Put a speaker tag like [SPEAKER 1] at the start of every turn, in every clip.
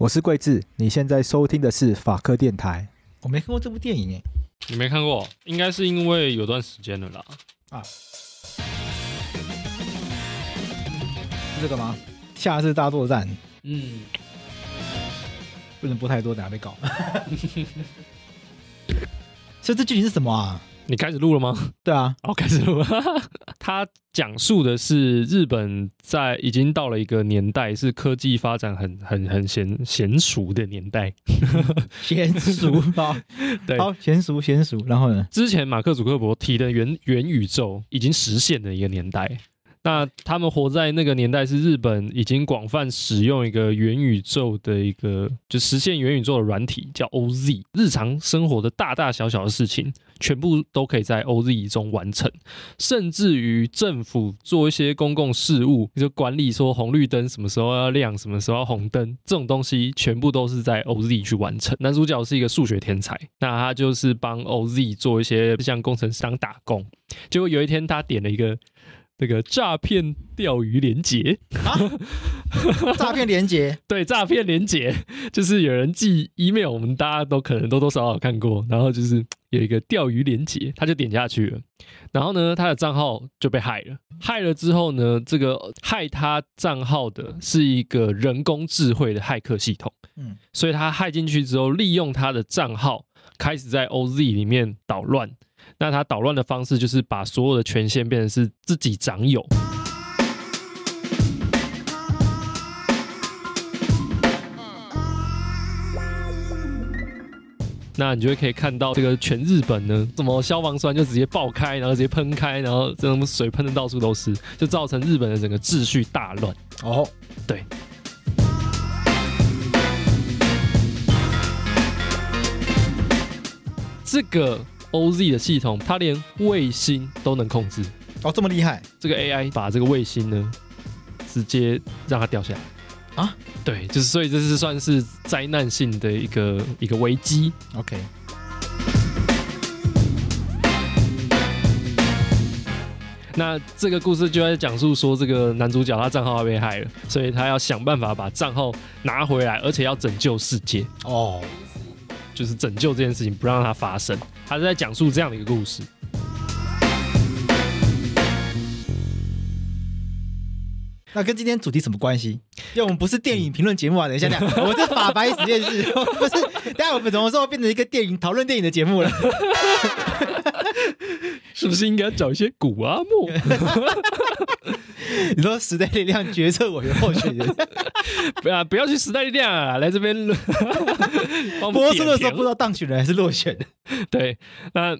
[SPEAKER 1] 我是桂智，你现在收听的是法科电台。
[SPEAKER 2] 我没看过这部电影诶，
[SPEAKER 3] 你没看过？应该是因为有段时间了啦。啊，
[SPEAKER 2] 是这个吗？下次大作战。嗯，不能播太多，等下被搞。所以这剧情是什么啊？
[SPEAKER 3] 你开始录了吗？
[SPEAKER 2] 对啊，
[SPEAKER 3] 哦，开始录了。它讲述的是日本在已经到了一个年代，是科技发展很很很娴娴熟的年代。
[SPEAKER 2] 娴熟啊，对，好娴熟娴熟。然后呢？
[SPEAKER 3] 之前马克·祖克伯提的元元宇宙已经实现的一个年代。那他们活在那个年代，是日本已经广泛使用一个元宇宙的一个，就实现元宇宙的软体叫 OZ。日常生活的大大小小的事情，全部都可以在 OZ 中完成，甚至于政府做一些公共事务，就管理说红绿灯什么时候要亮，什么时候要红灯，这种东西全部都是在 OZ 去完成。男主角是一个数学天才，那他就是帮 OZ 做一些像工程师打工，结果有一天他点了一个。这个诈骗钓鱼连结啊，
[SPEAKER 2] 诈骗连结，
[SPEAKER 3] 对，诈骗连结就是有人寄 email，我们大家都可能多多少少看过，然后就是有一个钓鱼连结，他就点下去了，然后呢，他的账号就被害了，害了之后呢，这个害他账号的是一个人工智慧的骇客系统，嗯，所以他害进去之后，利用他的账号开始在 OZ 里面捣乱。那他捣乱的方式就是把所有的权限变成是自己掌有。那你就会可以看到这个全日本呢，什么消防栓就直接爆开，然后直接喷开，然后这种水喷的到处都是，就造成日本的整个秩序大乱。哦，对，这个。OZ 的系统，它连卫星都能控制
[SPEAKER 2] 哦，这么厉害！
[SPEAKER 3] 这个 AI 把这个卫星呢，直接让它掉下来啊！对，就是所以这是算是灾难性的一个一个危机。
[SPEAKER 2] OK，
[SPEAKER 3] 那这个故事就在讲述说，这个男主角他账号要被害了，所以他要想办法把账号拿回来，而且要拯救世界哦。就是拯救这件事情，不让它发生。他是在讲述这样的一个故事。
[SPEAKER 2] 那跟今天主题什么关系？因为我们不是电影评论节目啊。等一下，等下，我们是法白实验室，不是。等下我们怎么说变成一个电影讨论电影的节目了？
[SPEAKER 3] 是不是应该找一些古阿莫？
[SPEAKER 2] 你说时代力量决策委员候选人，
[SPEAKER 3] 不要不要去时代力量啊！来这边
[SPEAKER 2] 播出的时候不知道当选人还是落选的。
[SPEAKER 3] 对，那。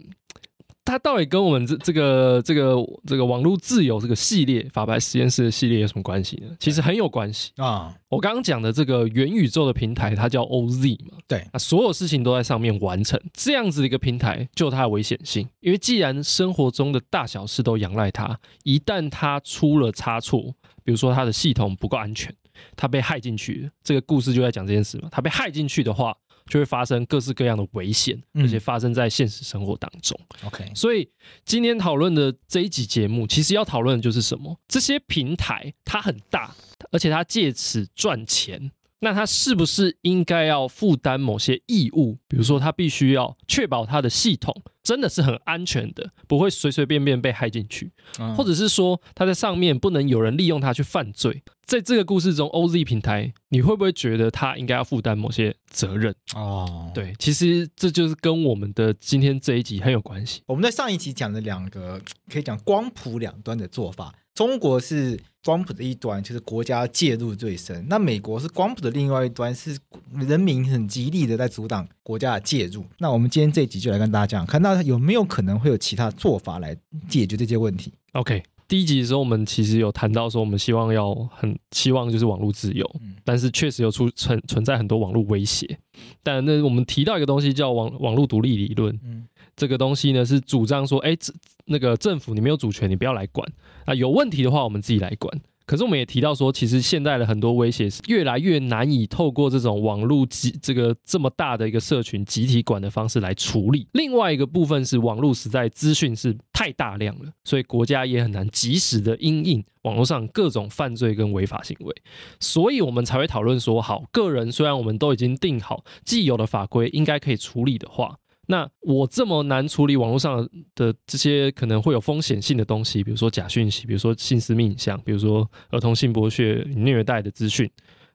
[SPEAKER 3] 它到底跟我们这这个这个这个网络自由这个系列法白实验室的系列有什么关系呢？其实很有关系啊！我刚刚讲的这个元宇宙的平台，它叫 OZ 嘛，
[SPEAKER 2] 对，
[SPEAKER 3] 啊所有事情都在上面完成，这样子的一个平台就有它的危险性，因为既然生活中的大小事都仰赖它，一旦它出了差错，比如说它的系统不够安全，它被害进去了，这个故事就在讲这件事嘛，它被害进去的话。就会发生各式各样的危险，而且发生在现实生活当中。OK，所以今天讨论的这一集节目，其实要讨论的就是什么？这些平台它很大，而且它借此赚钱。那他是不是应该要负担某些义务？比如说，他必须要确保他的系统真的是很安全的，不会随随便便被害进去，或者是说他在上面不能有人利用他去犯罪。在这个故事中，OZ 平台，你会不会觉得他应该要负担某些责任？哦，对，其实这就是跟我们的今天这一集很有关系。
[SPEAKER 2] 我们在上一集讲的两个可以讲光谱两端的做法。中国是光谱的一端，就是国家介入最深；那美国是光谱的另外一端，是人民很极力的在阻挡国家的介入。那我们今天这一集就来跟大家讲，看到有没有可能会有其他做法来解决这些问题。
[SPEAKER 3] OK，第一集的时候，我们其实有谈到说，我们希望要很希望就是网络自由，
[SPEAKER 2] 嗯、
[SPEAKER 3] 但是确实有出存存在很多网络威胁。但那我们提到一个东西叫网网络独立理论，
[SPEAKER 2] 嗯，
[SPEAKER 3] 这个东西呢是主张说，哎，这那个政府你没有主权，你不要来管啊，有问题的话我们自己来管。可是我们也提到说，其实现在的很多威胁是越来越难以透过这种网络集这个这么大的一个社群集体管的方式来处理。另外一个部分是网络实在资讯是太大量了，所以国家也很难及时的因应网络上各种犯罪跟违法行为，所以我们才会讨论说，好，个人虽然我们都已经定好既有的法规应该可以处理的话。那我这么难处理网络上的这些可能会有风险性的东西，比如说假讯息，比如说性私密影像，比如说儿童性剥削、虐待的资讯，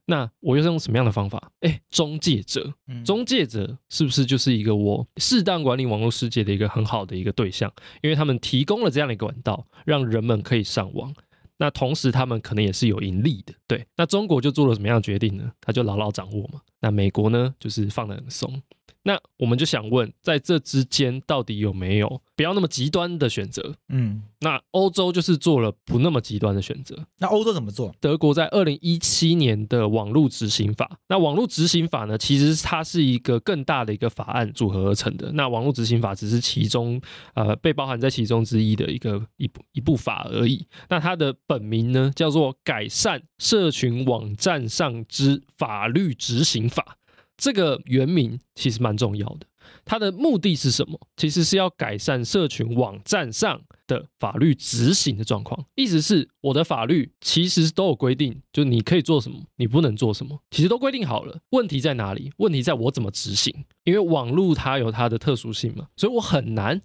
[SPEAKER 3] 那我又是用什么样的方法？哎，中介者，中介者是不是就是一个我适当管理网络世界的一个很好的一个对象？因为他们提供了这样的一个管道，让人们可以上网。那同时他们可能也是有盈利的，对。那中国就做了什么样的决定呢？他就牢牢掌握嘛。那美国呢，就是放得很松。那我们就想问，在这之间到底有没有不要那么极端的选择？
[SPEAKER 2] 嗯，
[SPEAKER 3] 那欧洲就是做了不那么极端的选择。
[SPEAKER 2] 那欧洲怎么做？
[SPEAKER 3] 德国在二零一七年的网络执行法，那网络执行法呢，其实它是一个更大的一个法案组合而成的。那网络执行法只是其中呃被包含在其中之一的一个一部一部法而已。那它的本名呢，叫做《改善社群网站上之法律执行法》。这个原名其实蛮重要的，它的目的是什么？其实是要改善社群网站上的法律执行的状况。意思是，我的法律其实都有规定，就你可以做什么，你不能做什么，其实都规定好了。问题在哪里？问题在我怎么执行？因为网络它有它的特殊性嘛，所以我很难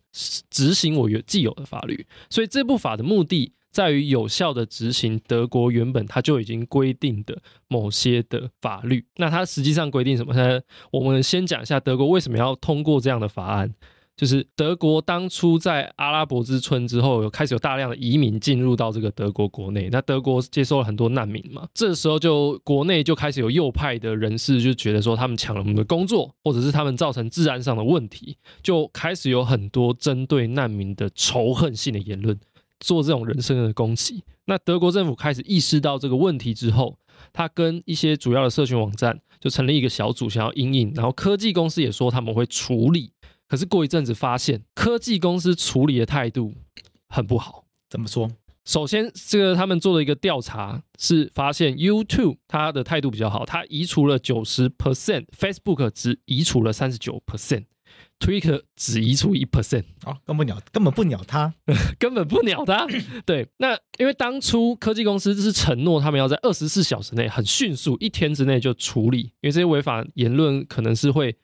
[SPEAKER 3] 执行我原既有的法律。所以这部法的目的，在于有效的执行德国原本它就已经规定的某些的法律。那它实际上规定什么呢？我们先讲一下德国为什么要通过这样的法案。就是德国当初在阿拉伯之春之后，有开始有大量的移民进入到这个德国国内。那德国接收了很多难民嘛，这时候就国内就开始有右派的人士就觉得说他们抢了我们的工作，或者是他们造成治安上的问题，就开始有很多针对难民的仇恨性的言论。做这种人身的攻击，那德国政府开始意识到这个问题之后，他跟一些主要的社群网站就成立一个小组，想要应应。然后科技公司也说他们会处理，可是过一阵子发现科技公司处理的态度很不好。
[SPEAKER 2] 怎么说？
[SPEAKER 3] 首先，这个他们做了一个调查，是发现 YouTube 它的态度比较好，它移除了九十 percent，Facebook 只移除了三十九 percent。Twitter 只移出一 percent，
[SPEAKER 2] 哦，根本鸟根本不鸟他，
[SPEAKER 3] 根本不鸟他。对，那因为当初科技公司是承诺他们要在二十四小时内很迅速，一天之内就处理，因为这些违法言论可能是会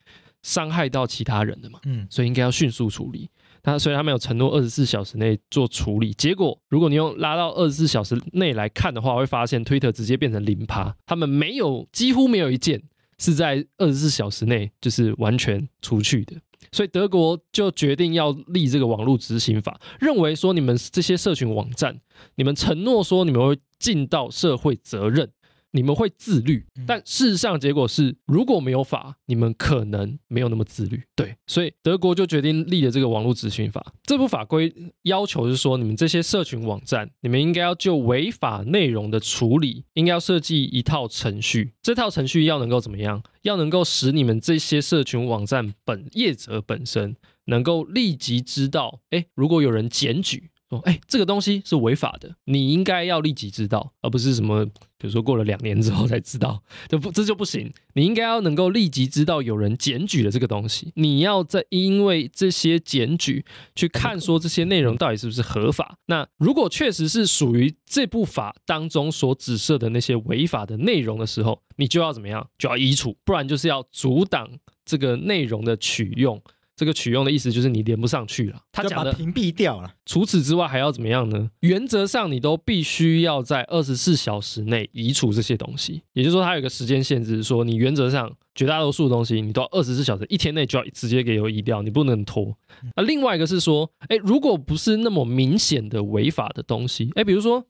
[SPEAKER 3] 伤害到其他人的嘛，嗯，所以应该要迅速处理。那所以他们有承诺二十四小时内做处理，结果如果你用拉到二十四小时内来看的话，会发现 Twitter 直接变成零趴，他们没有几乎没有一件是在二十四小时内就是完全除去的。所以德国就决定要立这个网络执行法，认为说你们这些社群网站，你们承诺说你们会尽到社会责任。你们会自律，但事实上结果是，如果没有法，你们可能没有那么自律。对，所以德国就决定立了这个网络执行法。这部法规要求是说，你们这些社群网站，你们应该要就违法内容的处理，应该要设计一套程序。这套程序要能够怎么样？要能够使你们这些社群网站本业者本身能够立即知道，哎，如果有人检举。说，哎，这个东西是违法的，你应该要立即知道，而不是什么，比如说过了两年之后才知道，这不这就不行。你应该要能够立即知道有人检举了这个东西，你要在因为这些检举去看说这些内容到底是不是合法。那如果确实是属于这部法当中所指涉的那些违法的内容的时候，你就要怎么样？就要移除，不然就是要阻挡这个内容的取用。这个取用的意思就是你连不上去了，他讲的
[SPEAKER 2] 屏蔽掉了。
[SPEAKER 3] 除此之外还要怎么样呢？原则上你都必须要在二十四小时内移除这些东西，也就是说它有一个时间限制，说你原则上绝大多数的东西你都要二十四小时一天内就要直接给我移掉，你不能拖。那另外一个是说，哎，如果不是那么明显的违法的东西，哎，比如说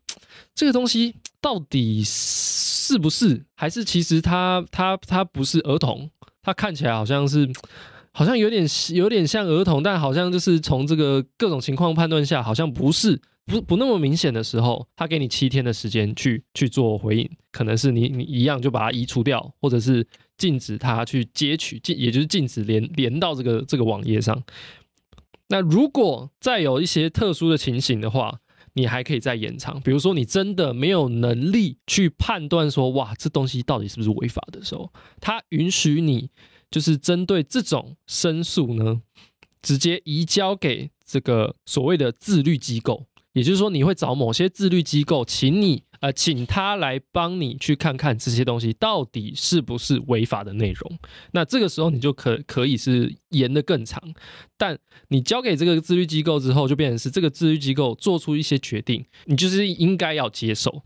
[SPEAKER 3] 这个东西到底是不是，还是其实它它它不是儿童，它看起来好像是。好像有点有点像儿童，但好像就是从这个各种情况判断下，好像不是不不那么明显的时候，他给你七天的时间去去做回应，可能是你你一样就把它移除掉，或者是禁止他去截取，禁也就是禁止连连到这个这个网页上。那如果再有一些特殊的情形的话，你还可以再延长。比如说，你真的没有能力去判断说，哇，这东西到底是不是违法的时候，他允许你就是针对这种申诉呢，直接移交给这个所谓的自律机构。也就是说，你会找某些自律机构，请你呃，请他来帮你去看看这些东西到底是不是违法的内容。那这个时候你就可可以是延得更长，但你交给这个自律机构之后，就变成是这个自律机构做出一些决定，你就是应该要接受。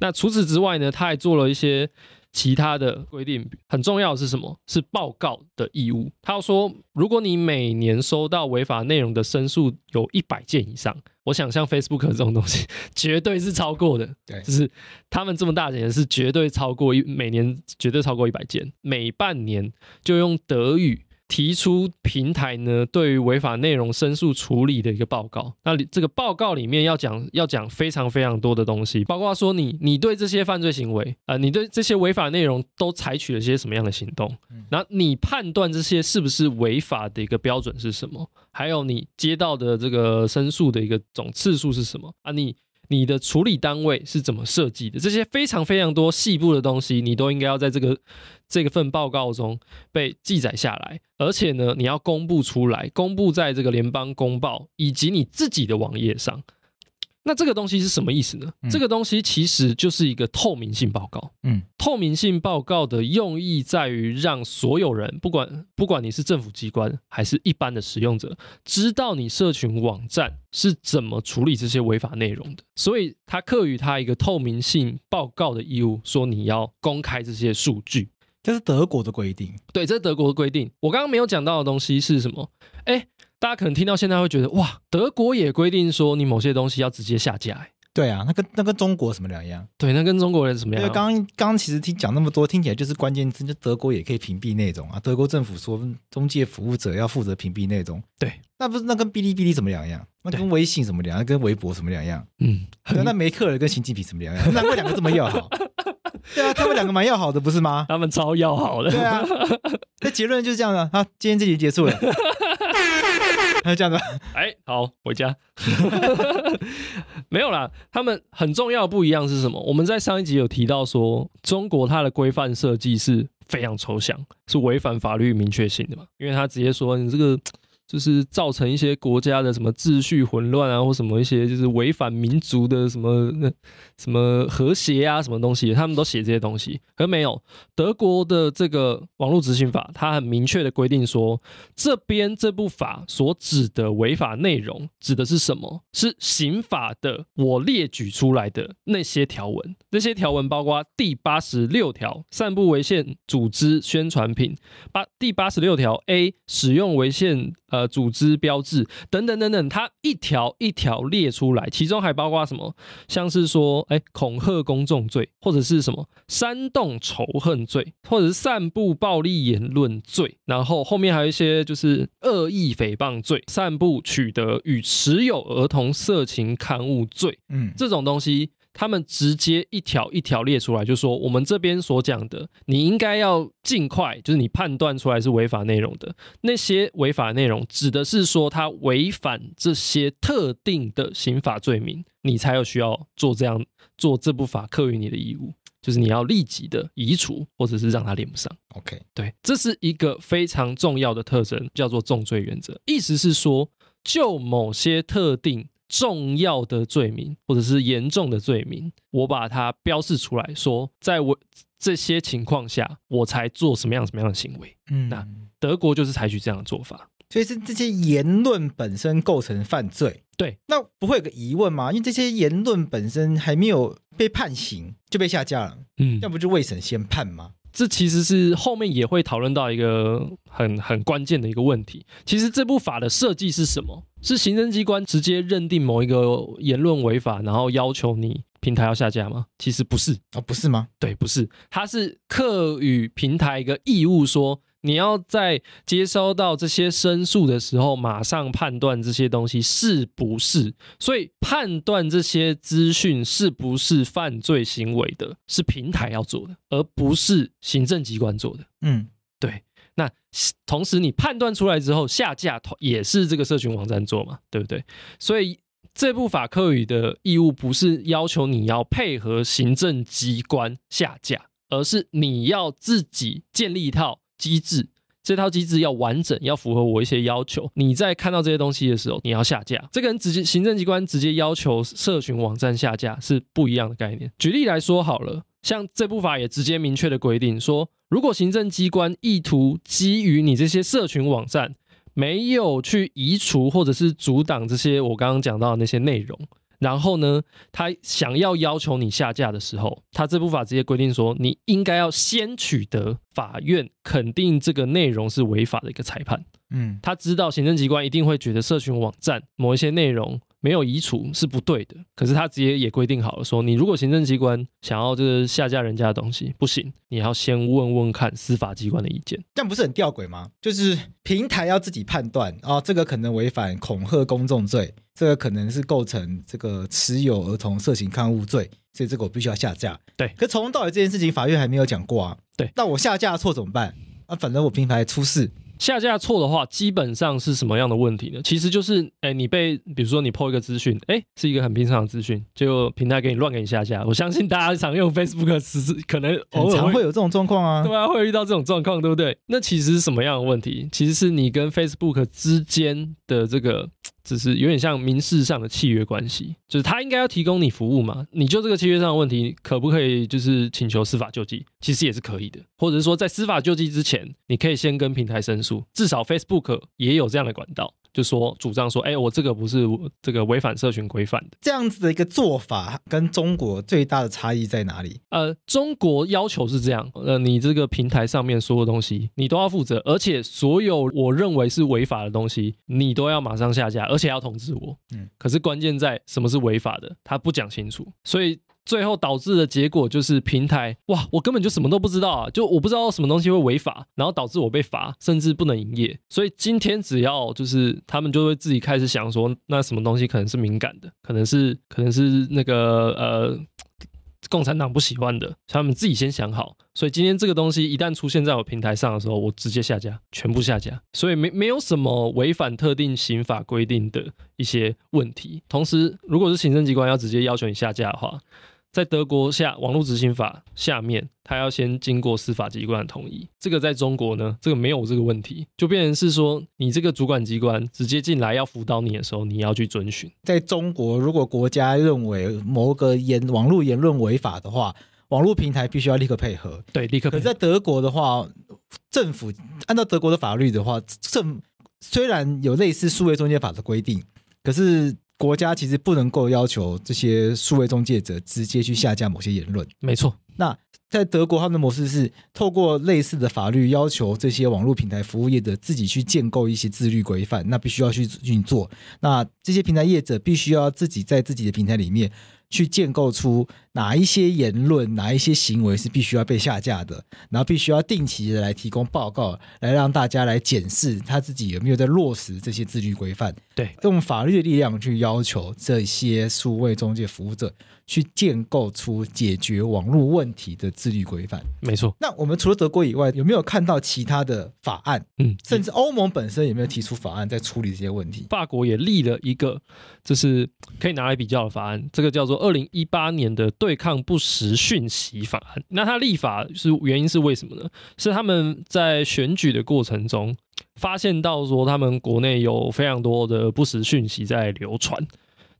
[SPEAKER 3] 那除此之外呢，他还做了一些。其他的规定很重要的是什么？是报告的义务。他说，如果你每年收到违法内容的申诉有一百件以上，我想像 Facebook 这种东西，绝对是超过的。对，就是他们这么大的人是绝对超过一每年绝对超过一百件，每半年就用德语。提出平台呢，对于违法内容申诉处理的一个报告。那这个报告里面要讲要讲非常非常多的东西，包括说你你对这些犯罪行为，呃，你对这些违法内容都采取了些什么样的行动？然后你判断这些是不是违法的一个标准是什么？还有你接到的这个申诉的一个总次数是什么？啊，你。你的处理单位是怎么设计的？这些非常非常多细部的东西，你都应该要在这个这个份报告中被记载下来，而且呢，你要公布出来，公布在这个联邦公报以及你自己的网页上。那这个东西是什么意思呢？嗯、这个东西其实就是一个透明性报告。嗯，透明性报告的用意在于让所有人，不管不管你是政府机关还是一般的使用者，知道你社群网站是怎么处理这些违法内容的。所以，他课予他一个透明性报告的义务，说你要公开这些数据。
[SPEAKER 2] 这是德国的规定。
[SPEAKER 3] 对，这是德国的规定。我刚刚没有讲到的东西是什么？哎。大家可能听到现在会觉得哇，德国也规定说你某些东西要直接下架。欸，
[SPEAKER 2] 对啊，那跟那跟中国什么两样？
[SPEAKER 3] 对，那跟中国人什么样？
[SPEAKER 2] 因为刚刚刚其实听讲那么多，听起来就是关键字，就德国也可以屏蔽那种啊。德国政府说中介服务者要负责屏蔽那种，
[SPEAKER 3] 对，
[SPEAKER 2] 那不是那跟哔哩哔哩什么两样？那跟微信什么两样？跟微博什么两样？
[SPEAKER 3] 嗯，
[SPEAKER 2] 那梅克尔跟习近平什么两样？难怪两个这么要好。对啊，他们两个蛮要好的，不是吗？
[SPEAKER 3] 他们超要好的。
[SPEAKER 2] 对啊，那结论就是这样的。啊，今天这集结束了。他这样子，
[SPEAKER 3] 哎，好，回家。没有啦，他们很重要的不一样是什么？我们在上一集有提到说，中国它的规范设计是非常抽象，是违反法律明确性的嘛？因为他直接说你这个。就是造成一些国家的什么秩序混乱啊，或什么一些就是违反民族的什么那什么和谐啊，什么东西，他们都写这些东西。可没有德国的这个网络执行法，它很明确的规定说，这边这部法所指的违法内容指的是什么？是刑法的我列举出来的那些条文。这些条文包括第八十六条，散布违宪组织宣传品；八第八十六条 A，使用违宪呃。组织标志等等等等，它一条一条列出来，其中还包括什么？像是说，哎，恐吓公众罪，或者是什么煽动仇恨罪，或者是散布暴力言论罪，然后后面还有一些就是恶意诽谤罪，散布、取得与持有儿童色情刊物罪，嗯，这种东西。他们直接一条一条列出来，就说我们这边所讲的，你应该要尽快，就是你判断出来是违法内容的那些违法内容，指的是说他违反这些特定的刑法罪名，你才有需要做这样做这部法课于你的义务，就是你要立即的移除或者是让他连不上。
[SPEAKER 2] OK，
[SPEAKER 3] 对，这是一个非常重要的特征，叫做重罪原则，意思是说就某些特定。重要的罪名或者是严重的罪名，我把它标示出来说，在我这些情况下，我才做什么样什么样的行为。嗯，那德国就是采取这样的做法，
[SPEAKER 2] 所以是这些言论本身构成犯罪。
[SPEAKER 3] 对，
[SPEAKER 2] 那不会有个疑问吗？因为这些言论本身还没有被判刑就被下架了，嗯，要不就未审先判吗？
[SPEAKER 3] 这其实是后面也会讨论到一个很很关键的一个问题。其实这部法的设计是什么？是行政机关直接认定某一个言论违法，然后要求你平台要下架吗？其实不是
[SPEAKER 2] 哦，不是吗？
[SPEAKER 3] 对，不是，它是课予平台一个义务说，说你要在接收到这些申诉的时候，马上判断这些东西是不是。所以判断这些资讯是不是犯罪行为的，是平台要做的，而不是行政机关做的。
[SPEAKER 2] 嗯，
[SPEAKER 3] 对。那同时你判断出来之后，下架也是这个社群网站做嘛，对不对？所以这部法客语的义务不是要求你要配合行政机关下架。而是你要自己建立一套机制，这套机制要完整，要符合我一些要求。你在看到这些东西的时候，你要下架。这跟直接行政机关直接要求社群网站下架是不一样的概念。举例来说好了，像这部法也直接明确的规定说，如果行政机关意图基于你这些社群网站没有去移除或者是阻挡这些我刚刚讲到的那些内容。然后呢，他想要要求你下架的时候，他这部法直接规定说，你应该要先取得法院肯定这个内容是违法的一个裁判。嗯，他知道行政机关一定会觉得社群网站某一些内容。没有移除是不对的，可是他直接也规定好了，说你如果行政机关想要就是下架人家的东西，不行，你要先问问看司法机关的意见，
[SPEAKER 2] 这样不是很吊诡吗？就是平台要自己判断啊、哦，这个可能违反恐吓公众罪，这个可能是构成这个持有儿童色情刊物罪，所以这个我必须要下架。
[SPEAKER 3] 对，
[SPEAKER 2] 可从头到尾这件事情，法院还没有讲过啊。
[SPEAKER 3] 对，
[SPEAKER 2] 那我下架错怎么办？啊，反正我平台出事。
[SPEAKER 3] 下架错的话，基本上是什么样的问题呢？其实就是，哎，你被，比如说你 po 一个资讯，哎，是一个很平常的资讯，结果平台给你乱给你下架。我相信大家常用 Facebook，时可能偶尔会，
[SPEAKER 2] 会有这种状况啊，
[SPEAKER 3] 对啊，会遇到这种状况，对不对？那其实是什么样的问题？其实是你跟 Facebook 之间的这个。只是有点像民事上的契约关系，就是他应该要提供你服务嘛，你就这个契约上的问题，可不可以就是请求司法救济？其实也是可以的，或者是说在司法救济之前，你可以先跟平台申诉，至少 Facebook 也有这样的管道。就说主张说，哎，我这个不是这个违反社群规范的
[SPEAKER 2] 这样子的一个做法，跟中国最大的差异在哪里？
[SPEAKER 3] 呃，中国要求是这样，呃，你这个平台上面所有东西你都要负责，而且所有我认为是违法的东西，你都要马上下架，而且要通知我。嗯，可是关键在什么是违法的，他不讲清楚，所以。最后导致的结果就是平台哇，我根本就什么都不知道啊，就我不知道什么东西会违法，然后导致我被罚，甚至不能营业。所以今天只要就是他们就会自己开始想说，那什么东西可能是敏感的，可能是可能是那个呃共产党不喜欢的，他们自己先想好。所以今天这个东西一旦出现在我平台上的时候，我直接下架，全部下架。所以没没有什么违反特定刑法规定的一些问题。同时，如果是行政机关要直接要求你下架的话，在德国下网络执行法下面，他要先经过司法机关的同意。这个在中国呢，这个没有这个问题，就变成是说，你这个主管机关直接进来要辅导你的时候，你要去遵循。
[SPEAKER 2] 在中国，如果国家认为某个言网络言论违法的话，网络平台必须要立刻配合。
[SPEAKER 3] 对，立刻配合。
[SPEAKER 2] 可在德国的话，政府按照德国的法律的话，政虽然有类似数位中介法的规定，可是。国家其实不能够要求这些数位中介者直接去下架某些言论。
[SPEAKER 3] 没错，
[SPEAKER 2] 那在德国，他们的模式是透过类似的法律，要求这些网络平台服务业者自己去建构一些自律规范，那必须要去运作。那这些平台业者必须要自己在自己的平台里面。去建构出哪一些言论、哪一些行为是必须要被下架的，然后必须要定期的来提供报告，来让大家来检视他自己有没有在落实这些自律规范。
[SPEAKER 3] 对，
[SPEAKER 2] 用法律的力量去要求这些数位中介服务者。去建构出解决网络问题的自律规范，
[SPEAKER 3] 没错。
[SPEAKER 2] 那我们除了德国以外，有没有看到其他的法案？嗯，甚至欧盟本身有没有提出法案在处理这些问题？
[SPEAKER 3] 法国也立了一个，就是可以拿来比较的法案，这个叫做二零一八年的对抗不实讯息法案。那它立法是原因是为什么呢？是他们在选举的过程中发现到说，他们国内有非常多的不实讯息在流传。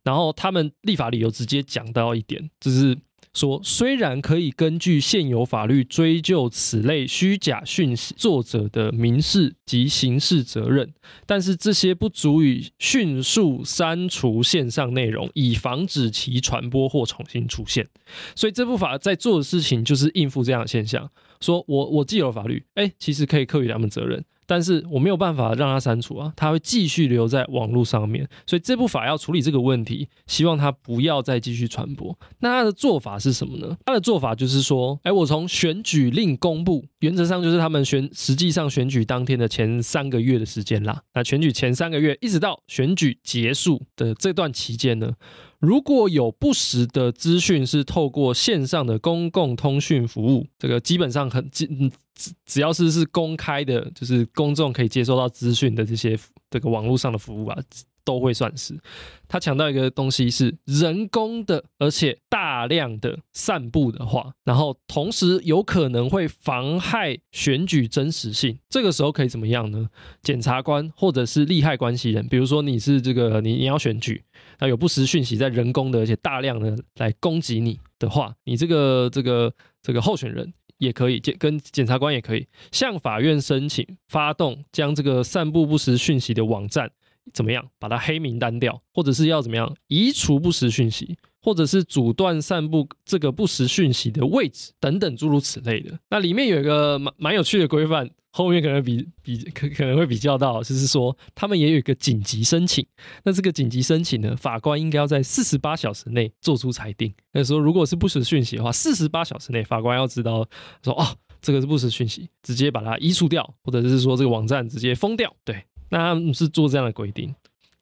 [SPEAKER 3] 然后他们立法理由直接讲到一点，就是说，虽然可以根据现有法律追究此类虚假讯息作者的民事及刑事责任，但是这些不足以迅速删除线上内容，以防止其传播或重新出现。所以这部法在做的事情就是应付这样的现象，说我我既有法律，哎，其实可以课予他们责任。但是我没有办法让它删除啊，它会继续留在网络上面。所以这部法要处理这个问题，希望它不要再继续传播。那它的做法是什么呢？它的做法就是说，哎，我从选举令公布，原则上就是他们选实际上选举当天的前三个月的时间啦。那选举前三个月一直到选举结束的这段期间呢，如果有不实的资讯是透过线上的公共通讯服务，这个基本上很只只要是是公开的，就是公众可以接收到资讯的这些这个网络上的服务啊，都会算是。他强调一个东西是人工的，而且大量的散布的话，然后同时有可能会妨害选举真实性。这个时候可以怎么样呢？检察官或者是利害关系人，比如说你是这个你你要选举。那有不实讯息在人工的，而且大量的来攻击你的话，你这个这个这个候选人也可以检，跟检察官也可以向法院申请发动将这个散布不实讯息的网站怎么样，把它黑名单掉，或者是要怎么样？移除不实讯息，或者是阻断散布这个不实讯息的位置等等诸如此类的。那里面有一个蛮蛮有趣的规范。后面可能比比可可能会比较到，就是说他们也有一个紧急申请。那这个紧急申请呢，法官应该要在四十八小时内做出裁定。那时候如果是不实讯息的话，四十八小时内法官要知道说哦，这个是不实讯息，直接把它移除掉，或者是说这个网站直接封掉。对，那他是做这样的规定。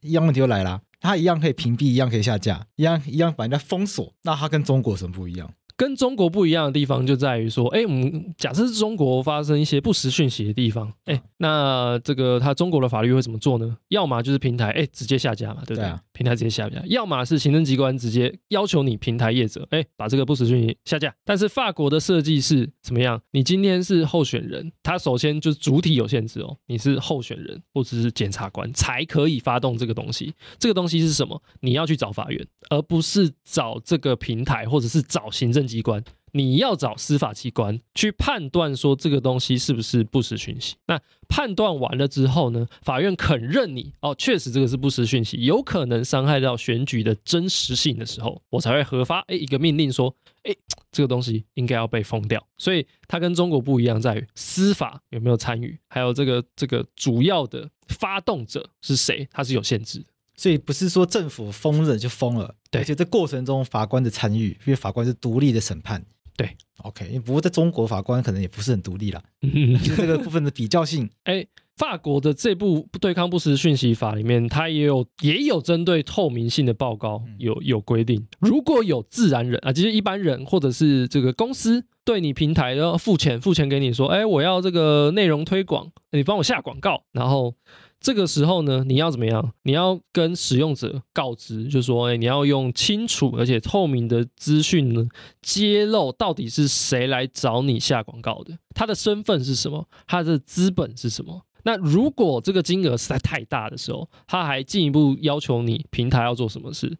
[SPEAKER 2] 一样问题又来了，他一样可以屏蔽，一样可以下架，一样一样把人家封锁。那他跟中国什么不一样？
[SPEAKER 3] 跟中国不一样的地方就在于说，哎，我们假设是中国发生一些不实讯息的地方，哎，那这个他中国的法律会怎么做呢？要么就是平台，哎，直接下架嘛，对不对？平台直接下架。要么是行政机关直接要求你平台业者，哎，把这个不实讯息下架。但是法国的设计是怎么样？你今天是候选人，他首先就是主体有限制哦，你是候选人或者是检察官才可以发动这个东西。这个东西是什么？你要去找法院，而不是找这个平台或者是找行政。机关，你要找司法机关去判断说这个东西是不是不实讯息。那判断完了之后呢，法院肯认你哦，确实这个是不实讯息，有可能伤害到选举的真实性的时候，我才会核发哎一个命令说，哎这个东西应该要被封掉。所以它跟中国不一样，在于司法有没有参与，还有这个这个主要的发动者是谁，它是有限制的。
[SPEAKER 2] 所以不是说政府封了就封了，对，而且这过程中法官的参与，因为法官是独立的审判，
[SPEAKER 3] 对
[SPEAKER 2] ，OK。不过在中国法官可能也不是很独立啦，嗯，就这个部分的比较性，
[SPEAKER 3] 哎，法国的这部对抗不实讯息法里面，它也有也有针对透明性的报告有有规定，如果有自然人啊，就是一般人或者是这个公司对你平台要付钱，付钱给你说，哎，我要这个内容推广，你帮我下广告，然后。这个时候呢，你要怎么样？你要跟使用者告知，就说，哎，你要用清楚而且透明的资讯呢，揭露到底是谁来找你下广告的，他的身份是什么，他的资本是什么。那如果这个金额实在太大的时候，他还进一步要求你平台要做什么事。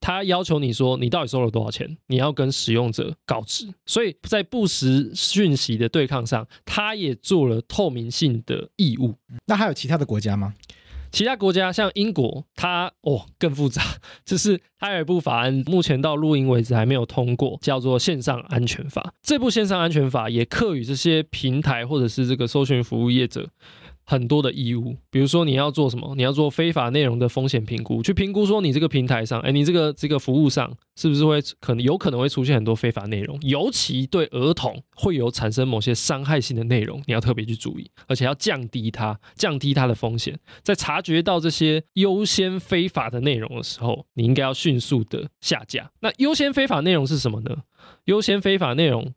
[SPEAKER 3] 他要求你说，你到底收了多少钱？你要跟使用者告知。所以在不实讯息的对抗上，他也做了透明性的义务。
[SPEAKER 2] 那还有其他的国家吗？
[SPEAKER 3] 其他国家像英国，它哦更复杂，就是它有一部法案，目前到录音为止还没有通过，叫做《线上安全法》。这部线上安全法也课予这些平台或者是这个搜寻服务业者。很多的义务，比如说你要做什么？你要做非法内容的风险评估，去评估说你这个平台上，哎，你这个这个服务上是不是会可能有可能会出现很多非法内容，尤其对儿童会有产生某些伤害性的内容，你要特别去注意，而且要降低它，降低它的风险。在察觉到这些优先非法的内容的时候，你应该要迅速的下架。那优先非法内容是什么呢？优先非法内容。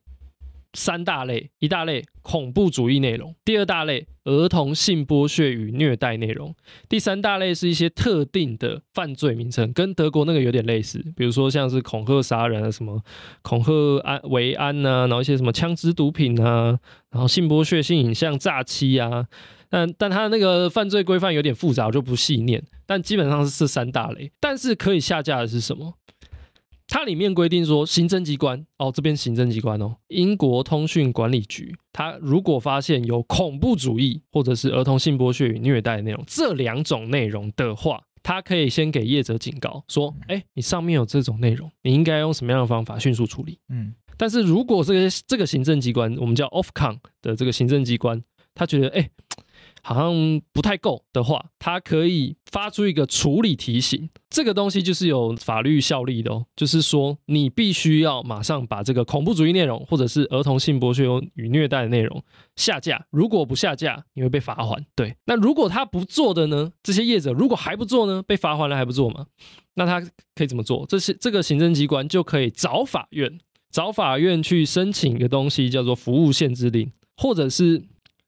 [SPEAKER 3] 三大类，一大类恐怖主义内容，第二大类儿童性剥削与虐待内容，第三大类是一些特定的犯罪名称，跟德国那个有点类似，比如说像是恐吓杀人啊，什么恐吓安维安呐，然后一些什么枪支毒品啊，然后性剥削、性影像、诈欺啊，但但他的那个犯罪规范有点复杂，我就不细念，但基本上是这三大类，但是可以下架的是什么？它里面规定说，行政机关哦，这边行政机关哦，英国通讯管理局，它如果发现有恐怖主义或者是儿童性剥削与虐待的内容这两种内容的话，它可以先给业者警告说，哎，你上面有这种内容，你应该用什么样的方法迅速处理？嗯，但是如果这个这个行政机关，我们叫 Ofcom 的这个行政机关，他觉得，哎。好像不太够的话，它可以发出一个处理提醒。这个东西就是有法律效力的哦，就是说你必须要马上把这个恐怖主义内容或者是儿童性剥削与虐待的内容下架。如果不下架，你会被罚款。对，那如果他不做的呢？这些业者如果还不做呢？被罚款了还不做吗？那他可以怎么做？这些这个行政机关就可以找法院，找法院去申请一个东西叫做服务限制令，或者是。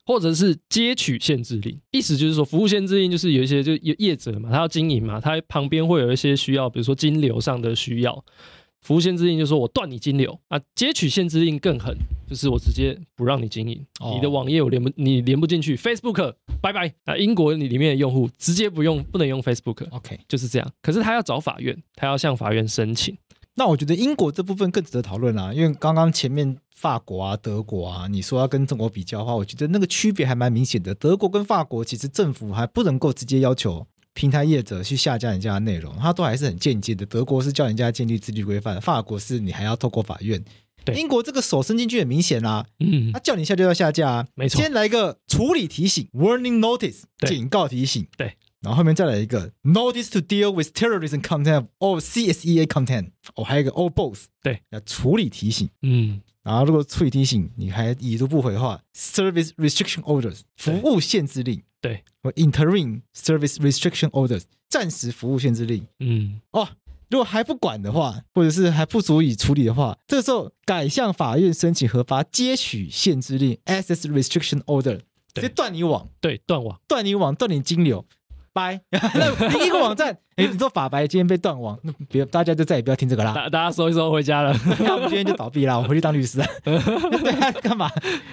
[SPEAKER 3] 或者是接取限制令，意思就是说，服务限制令就是有一些就业者嘛，他要经营嘛，他旁边会有一些需要，比如说金流上的需要。服务限制令就是说我断你金流啊，接取限制令更狠，就是我直接不让你经营，哦、你的网页我连不你连不进去，Facebook 拜拜啊，英国你里面的用户直接不用不能用 Facebook，OK，就是这样。可是他要找法院，他要向法院申请。
[SPEAKER 2] 那我觉得英国这部分更值得讨论啊，因为刚刚前面法国啊、德国啊，你说要跟中国比较的话，我觉得那个区别还蛮明显的。德国跟法国其实政府还不能够直接要求平台业者去下架人家的内容，它都还是很间接的。德国是叫人家建立自律规范，法国是你还要透过法院。对，英国这个手伸进去很明显啊，嗯，他叫你下就要下架啊，没错。先来一个处理提醒 （warning notice），警告提醒，对。然后后面再来一个 notice to deal with terrorism content or CSEA content，哦，还有一个 or both，对，要处理提醒，嗯，然后如果处理提醒你还已读不回的话，service restriction orders，服务限制令，对，或 interim service restriction orders，暂时服务限制令，嗯，哦，如果还不管的话，或者是还不足以处理的话，这个时候改向法院申请核发接取限制令 access restriction order，直接断你网，对，断网，断你网，断你金流。拜，那一个网站，哎，你说法白今天被断网，那别大家就再也不要听这个啦。
[SPEAKER 3] 大大家收一收回家了，
[SPEAKER 2] 那我们今天就倒闭啦，我回去当律师。对啊，干嘛？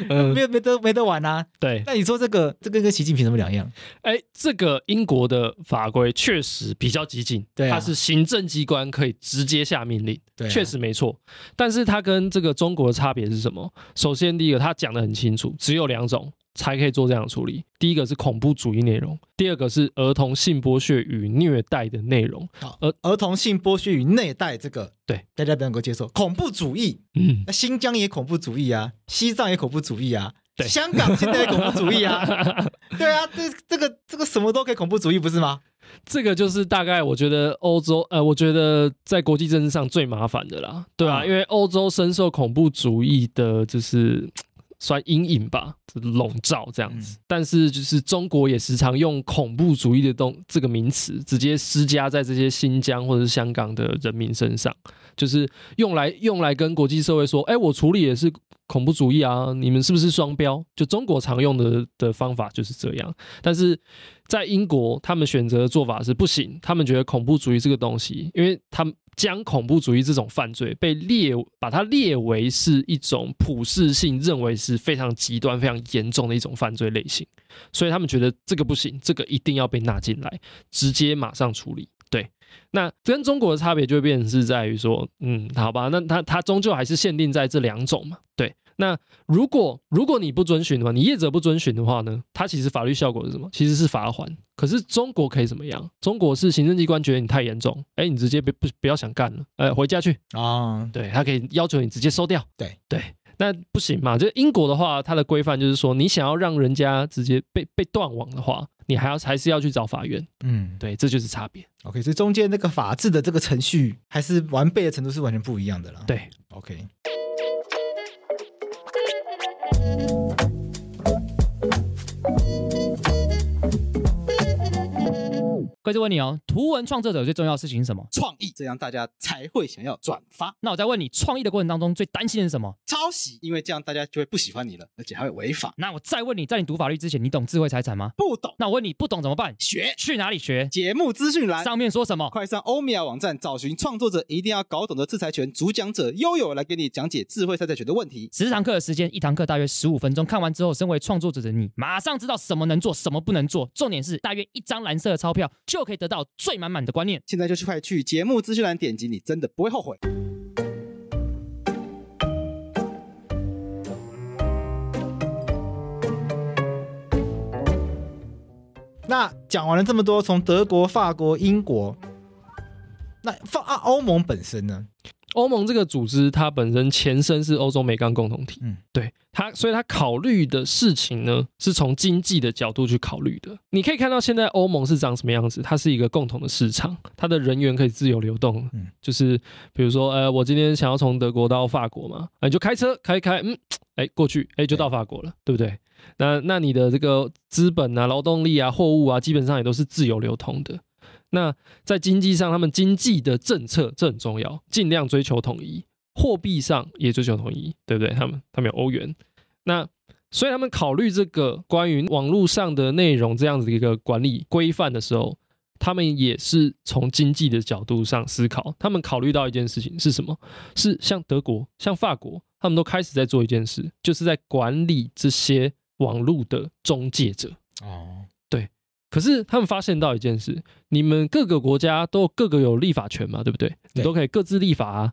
[SPEAKER 2] 嗯，没没得没得玩啊。对，那你说这个这个跟习近平什么两样？
[SPEAKER 3] 哎，这个英国的法规确实比较激进，对，它是行政机关可以直接下命令，对，确实没错。但是它跟这个中国的差别是什么？首先，第一个，它讲得很清楚，只有两种。才可以做这样的处理。第一个是恐怖主义内容，第二个是儿童性剥削与虐待的内容。
[SPEAKER 2] 好，儿儿童性剥削与虐待这个，对大家都能够接受。恐怖主义，嗯，那新疆也恐怖主义啊，西藏也恐怖主义啊，对，香港现在也恐怖主义啊，对啊，这这个这个什么都可以恐怖主义，不是吗？
[SPEAKER 3] 这个就是大概我觉得欧洲，呃，我觉得在国际政治上最麻烦的啦，对啊，嗯、因为欧洲深受恐怖主义的，就是。算阴影吧，笼罩这样子。嗯、但是就是中国也时常用恐怖主义的东这个名词，直接施加在这些新疆或者是香港的人民身上，就是用来用来跟国际社会说，哎，我处理也是恐怖主义啊，你们是不是双标？就中国常用的的方法就是这样。但是在英国，他们选择的做法是不行，他们觉得恐怖主义这个东西，因为他们。将恐怖主义这种犯罪被列，把它列为是一种普世性，认为是非常极端、非常严重的一种犯罪类型，所以他们觉得这个不行，这个一定要被纳进来，直接马上处理。对，那跟中国的差别就会变成是在于说，嗯，好吧，那它它终究还是限定在这两种嘛，对。那如果如果你不遵循的话，你业者不遵循的话呢？它其实法律效果是什么？其实是罚款。可是中国可以怎么样？中国是行政机关觉得你太严重，哎，你直接不不不要想干了，哎，回家去啊。对，他可以要求你直接收掉。对对，那不行嘛？就英国的话，它的规范就是说，你想要让人家直接被被断网的话，你还要还是要去找法院。嗯，对，这就是差别。
[SPEAKER 2] OK，所以中间那个法治的这个程序还是完备的程度是完全不一样的啦。
[SPEAKER 3] 对
[SPEAKER 2] ，OK。
[SPEAKER 4] 贵智问你哦，图文创作者最重要的事情是什么？
[SPEAKER 2] 创意，这样大家才会想要转发。
[SPEAKER 4] 那我再问你，创意的过程当中最担心的是什么？
[SPEAKER 2] 抄袭，因为这样大家就会不喜欢你了，而且还会违法。
[SPEAKER 4] 那我再问你，在你读法律之前，你懂智慧财产吗？
[SPEAKER 2] 不懂。
[SPEAKER 4] 那我问你，不懂怎么办？
[SPEAKER 2] 学。
[SPEAKER 4] 去哪里学？
[SPEAKER 2] 节目资讯栏
[SPEAKER 4] 上面说什么？
[SPEAKER 2] 快上欧米亚网站找寻创作者一定要搞懂的制裁权主讲者悠悠来给你讲解智慧财产权的问题。
[SPEAKER 4] 十堂课的时间，一堂课大约十五分钟，看完之后，身为创作者的你，马上知道什么能做，什么不能做。重点是，大约一张蓝色的钞票就就可以得到最。满满的观念，
[SPEAKER 2] 现在就去快去节目资讯栏点击，你真的不会后悔。那讲完了这么多，从德国、法国、英国，那法啊欧盟本身呢？
[SPEAKER 3] 欧盟这个组织，它本身前身是欧洲煤钢共同体，
[SPEAKER 2] 嗯，
[SPEAKER 3] 对它，所以它考虑的事情呢，是从经济的角度去考虑的。你可以看到现在欧盟是长什么样子，它是一个共同的市场，它的人员可以自由流动，嗯，就是比如说，呃，我今天想要从德国到法国嘛，啊你就开车开一开，嗯，哎，过去，哎，就到法国了，对，对不对？那那你的这个资本啊、劳动力啊、货物啊，基本上也都是自由流通的。那在经济上，他们经济的政策这很重要，尽量追求统一；货币上也追求统一，对不对？他们他们有欧元，那所以他们考虑这个关于网络上的内容这样子的一个管理规范的时候，他们也是从经济的角度上思考。他们考虑到一件事情是什么？是像德国、像法国，他们都开始在做一件事，就是在管理这些网络的中介者。哦。可是他们发现到一件事，你们各个国家都各个有立法权嘛，对不对？你都可以各自立法啊。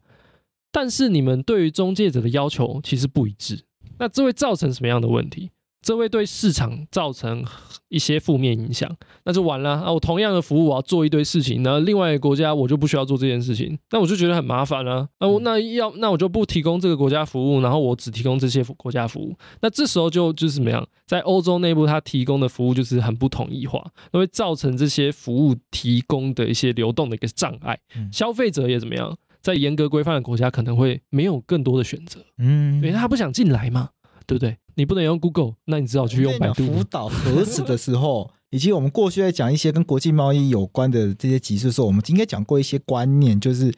[SPEAKER 3] 但是你们对于中介者的要求其实不一致，那这会造成什么样的问题？这会对市场造成一些负面影响，那就完了啊！我同样的服务我要做一堆事情，那另外一个国家我就不需要做这件事情，那我就觉得很麻烦了。那我那要那我就不提供这个国家服务，然后我只提供这些国家服务，那这时候就就是怎么样？在欧洲内部，它提供的服务就是很不统一化，那会造成这些服务提供的一些流动的一个障碍。消费者也怎么样？在严格规范的国家，可能会没有更多的选择，嗯，因为他不想进来嘛。对不对？你不能用 Google，那你只好去用百度。
[SPEAKER 2] 辅导核子的时候，以及我们过去在讲一些跟国际贸易有关的这些集数的时候，我们应该讲过一些观念，就是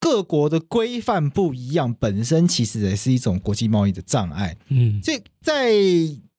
[SPEAKER 2] 各国的规范不一样，本身其实也是一种国际贸易的障碍。嗯，这在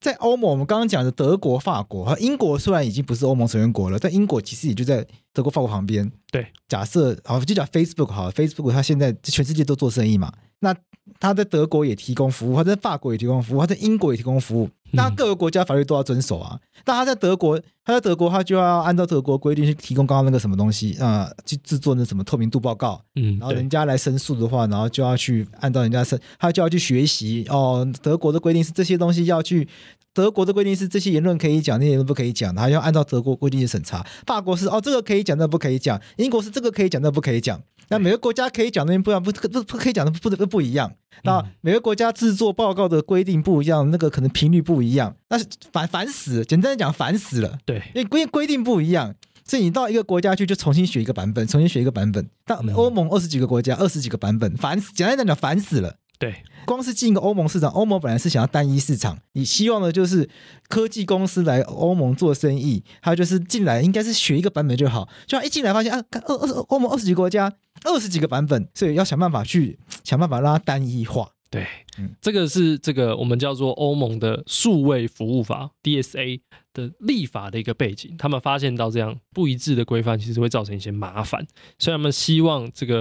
[SPEAKER 2] 在欧盟，我们刚刚讲的德国、法国和英国，虽然已经不是欧盟成员国了，但英国其实也就在德国、法国旁边。对，假设好，就讲 Facebook 好，Facebook 它现在全世界都做生意嘛，那。它在德国也提供服务，它在法国也提供服务，它在英国也提供服务。那各个国家法律都要遵守啊。但他在德国，他在德国，他就要按照德国规定去提供刚刚那个什么东西啊、呃，去制作那什么透明度报告。嗯，然后人家来申诉的话，然后就要去按照人家申，他就要去学习哦。德国的规定是这些东西要去，德国的规定是这些言论可以讲，那些言论不可以讲，他要按照德国规定去审查。法国是哦，这个可以讲，那不可以讲。英国是这个可以讲，那不可以讲。那每个国家可以讲的不一样，不不不可以讲的不不不一样。那每个国家制作报告的规定不一样，那个可能频率不一样，那是烦烦死。简单的讲，烦死了。对，因为规规定不一样，所以你到一个国家去就重新学一个版本，重新学一个版本。到欧盟二十几个国家，二十几个版本，烦死。简单的讲，烦死了。对，光是进一个欧盟市场，欧盟本来是想要单一市场，你希望的就是科技公司来欧盟做生意，还有就是进来应该是学一个版本就好，就一进来发现啊，二二欧盟二十几个国家，二十几个版本，所以要想办法去想办法让它单一化。
[SPEAKER 3] 对，嗯，这个是这个我们叫做欧盟的数位服务法 DSA 的立法的一个背景，他们发现到这样不一致的规范，其实会造成一些麻烦，所以他们希望这个，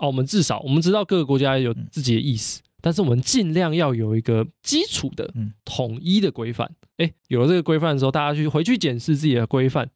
[SPEAKER 3] 哦，我们至少我们知道各个国家有自己的意思。但是我们尽量要有一个基础的、统一的规范。哎，有了这个规范的时候，大家去回去检视自己的规范，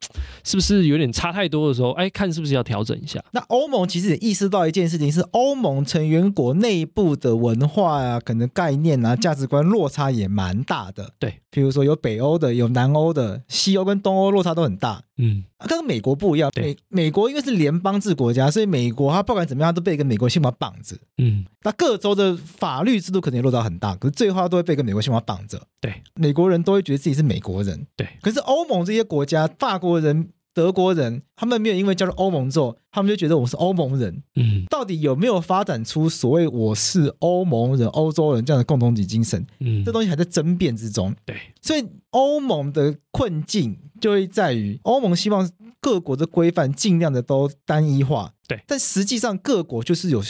[SPEAKER 3] 是不是有点差太多的时候？哎，看是不是要调整一下。
[SPEAKER 2] 那欧盟其实也意识到一件事情，是欧盟成员国内部的文化啊，可能概念啊、价值观落差也蛮大的。对，比如说有北欧的，有南欧的，西欧跟东欧落差都很大。嗯，跟美国不一样。美美国因为是联邦制国家，所以美国它不管怎么样都被一个美国宪法绑着。嗯，那各州的法律制度可能也落差很大，可是最后都会被一个美国宪法绑着。对，美国人都会觉得自己是美国人。对，可是欧盟这些国家，法国人、德国人，他们没有因为加入欧盟之后，他们就觉得我是欧盟人。嗯，到底有没有发展出所谓我是欧盟人、欧洲人这样的共同体精神？嗯，这东西还在争辩之中。对，所以欧盟的困境。就会在于欧盟希望各国的规范尽量的都单一化，对，但实际上各国就是有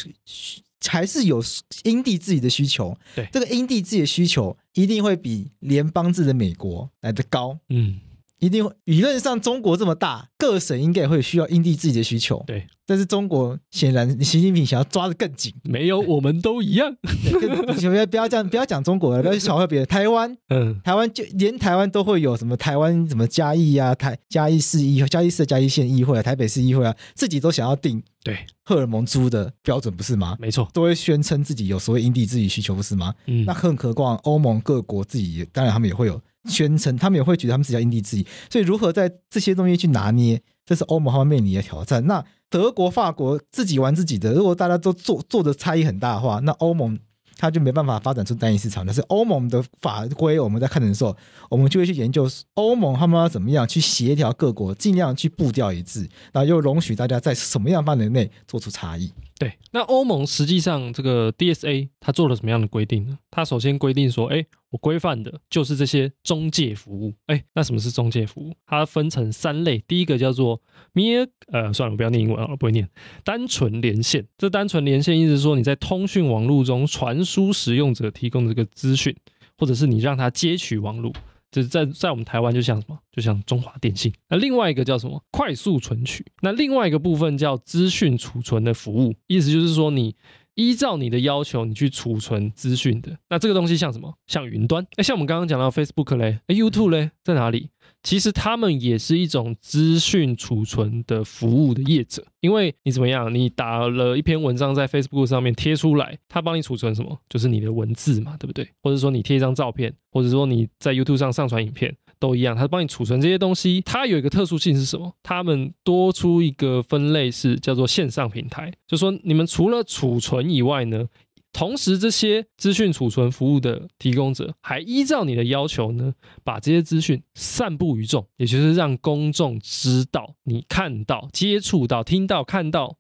[SPEAKER 2] 还是有因地制宜的需求，对，这个因地制宜的需求一定会比联邦制的美国来的高，嗯。一定会，理论上中国这么大，各省应该也会需要因地制宜的需求。对，但是中国显然习近平想要抓得更紧。
[SPEAKER 3] 没有，我们都一样。
[SPEAKER 2] 不 要 不要这样，不要讲中国了，不要去嘲笑别人。台湾，嗯，台湾就连台湾都会有什么台湾什么嘉义啊，台嘉义市议会、嘉义市嘉义县议会啊，台北市议会啊，自己都想要定对荷尔蒙猪的标准，不是吗？
[SPEAKER 3] 没错，
[SPEAKER 2] 都会宣称自己有所谓因地制宜需求，不是吗？嗯，那更何况欧盟各国自己，当然他们也会有。宣称他们也会觉得他们自己要因地制宜，所以如何在这些东西去拿捏，这是欧盟方面临的挑战。那德国、法国自己玩自己的，如果大家都做做的差异很大的话，那欧盟。它就没办法发展出单一市场。但是欧盟的法规，我们在看的时候，我们就会去研究欧盟他们要怎么样去协调各国，尽量去步调一致，然后又容许大家在什么样范围内做出差异。
[SPEAKER 3] 对，那欧盟实际上这个 DSA 它做了什么样的规定呢？它首先规定说，哎，我规范的就是这些中介服务。哎，那什么是中介服务？它分成三类，第一个叫做 Mere，呃，算了，我不要念英文了，不会念。单纯连线，这单纯连线意思说你在通讯网络中传输使用者提供的这个资讯，或者是你让它接取网络。就是在在我们台湾，就像什么，就像中华电信。那另外一个叫什么？快速存取。那另外一个部分叫资讯储存的服务，意思就是说，你依照你的要求，你去储存资讯的。那这个东西像什么？像云端。哎，像我们刚刚讲到 Facebook 嘞，，YouTube 嘞，在哪里？其实他们也是一种资讯储存的服务的业者，因为你怎么样，你打了一篇文章在 Facebook 上面贴出来，他帮你储存什么？就是你的文字嘛，对不对？或者说你贴一张照片，或者说你在 YouTube 上上传影片，都一样，他帮你储存这些东西。它有一个特殊性是什么？他们多出一个分类是叫做线上平台，就说你们除了储存以外呢，同时，这些资讯储存服务的提供者还依照你的要求呢，把这些资讯散布于众，也就是让公众知道、你看到、接触到、听到、看到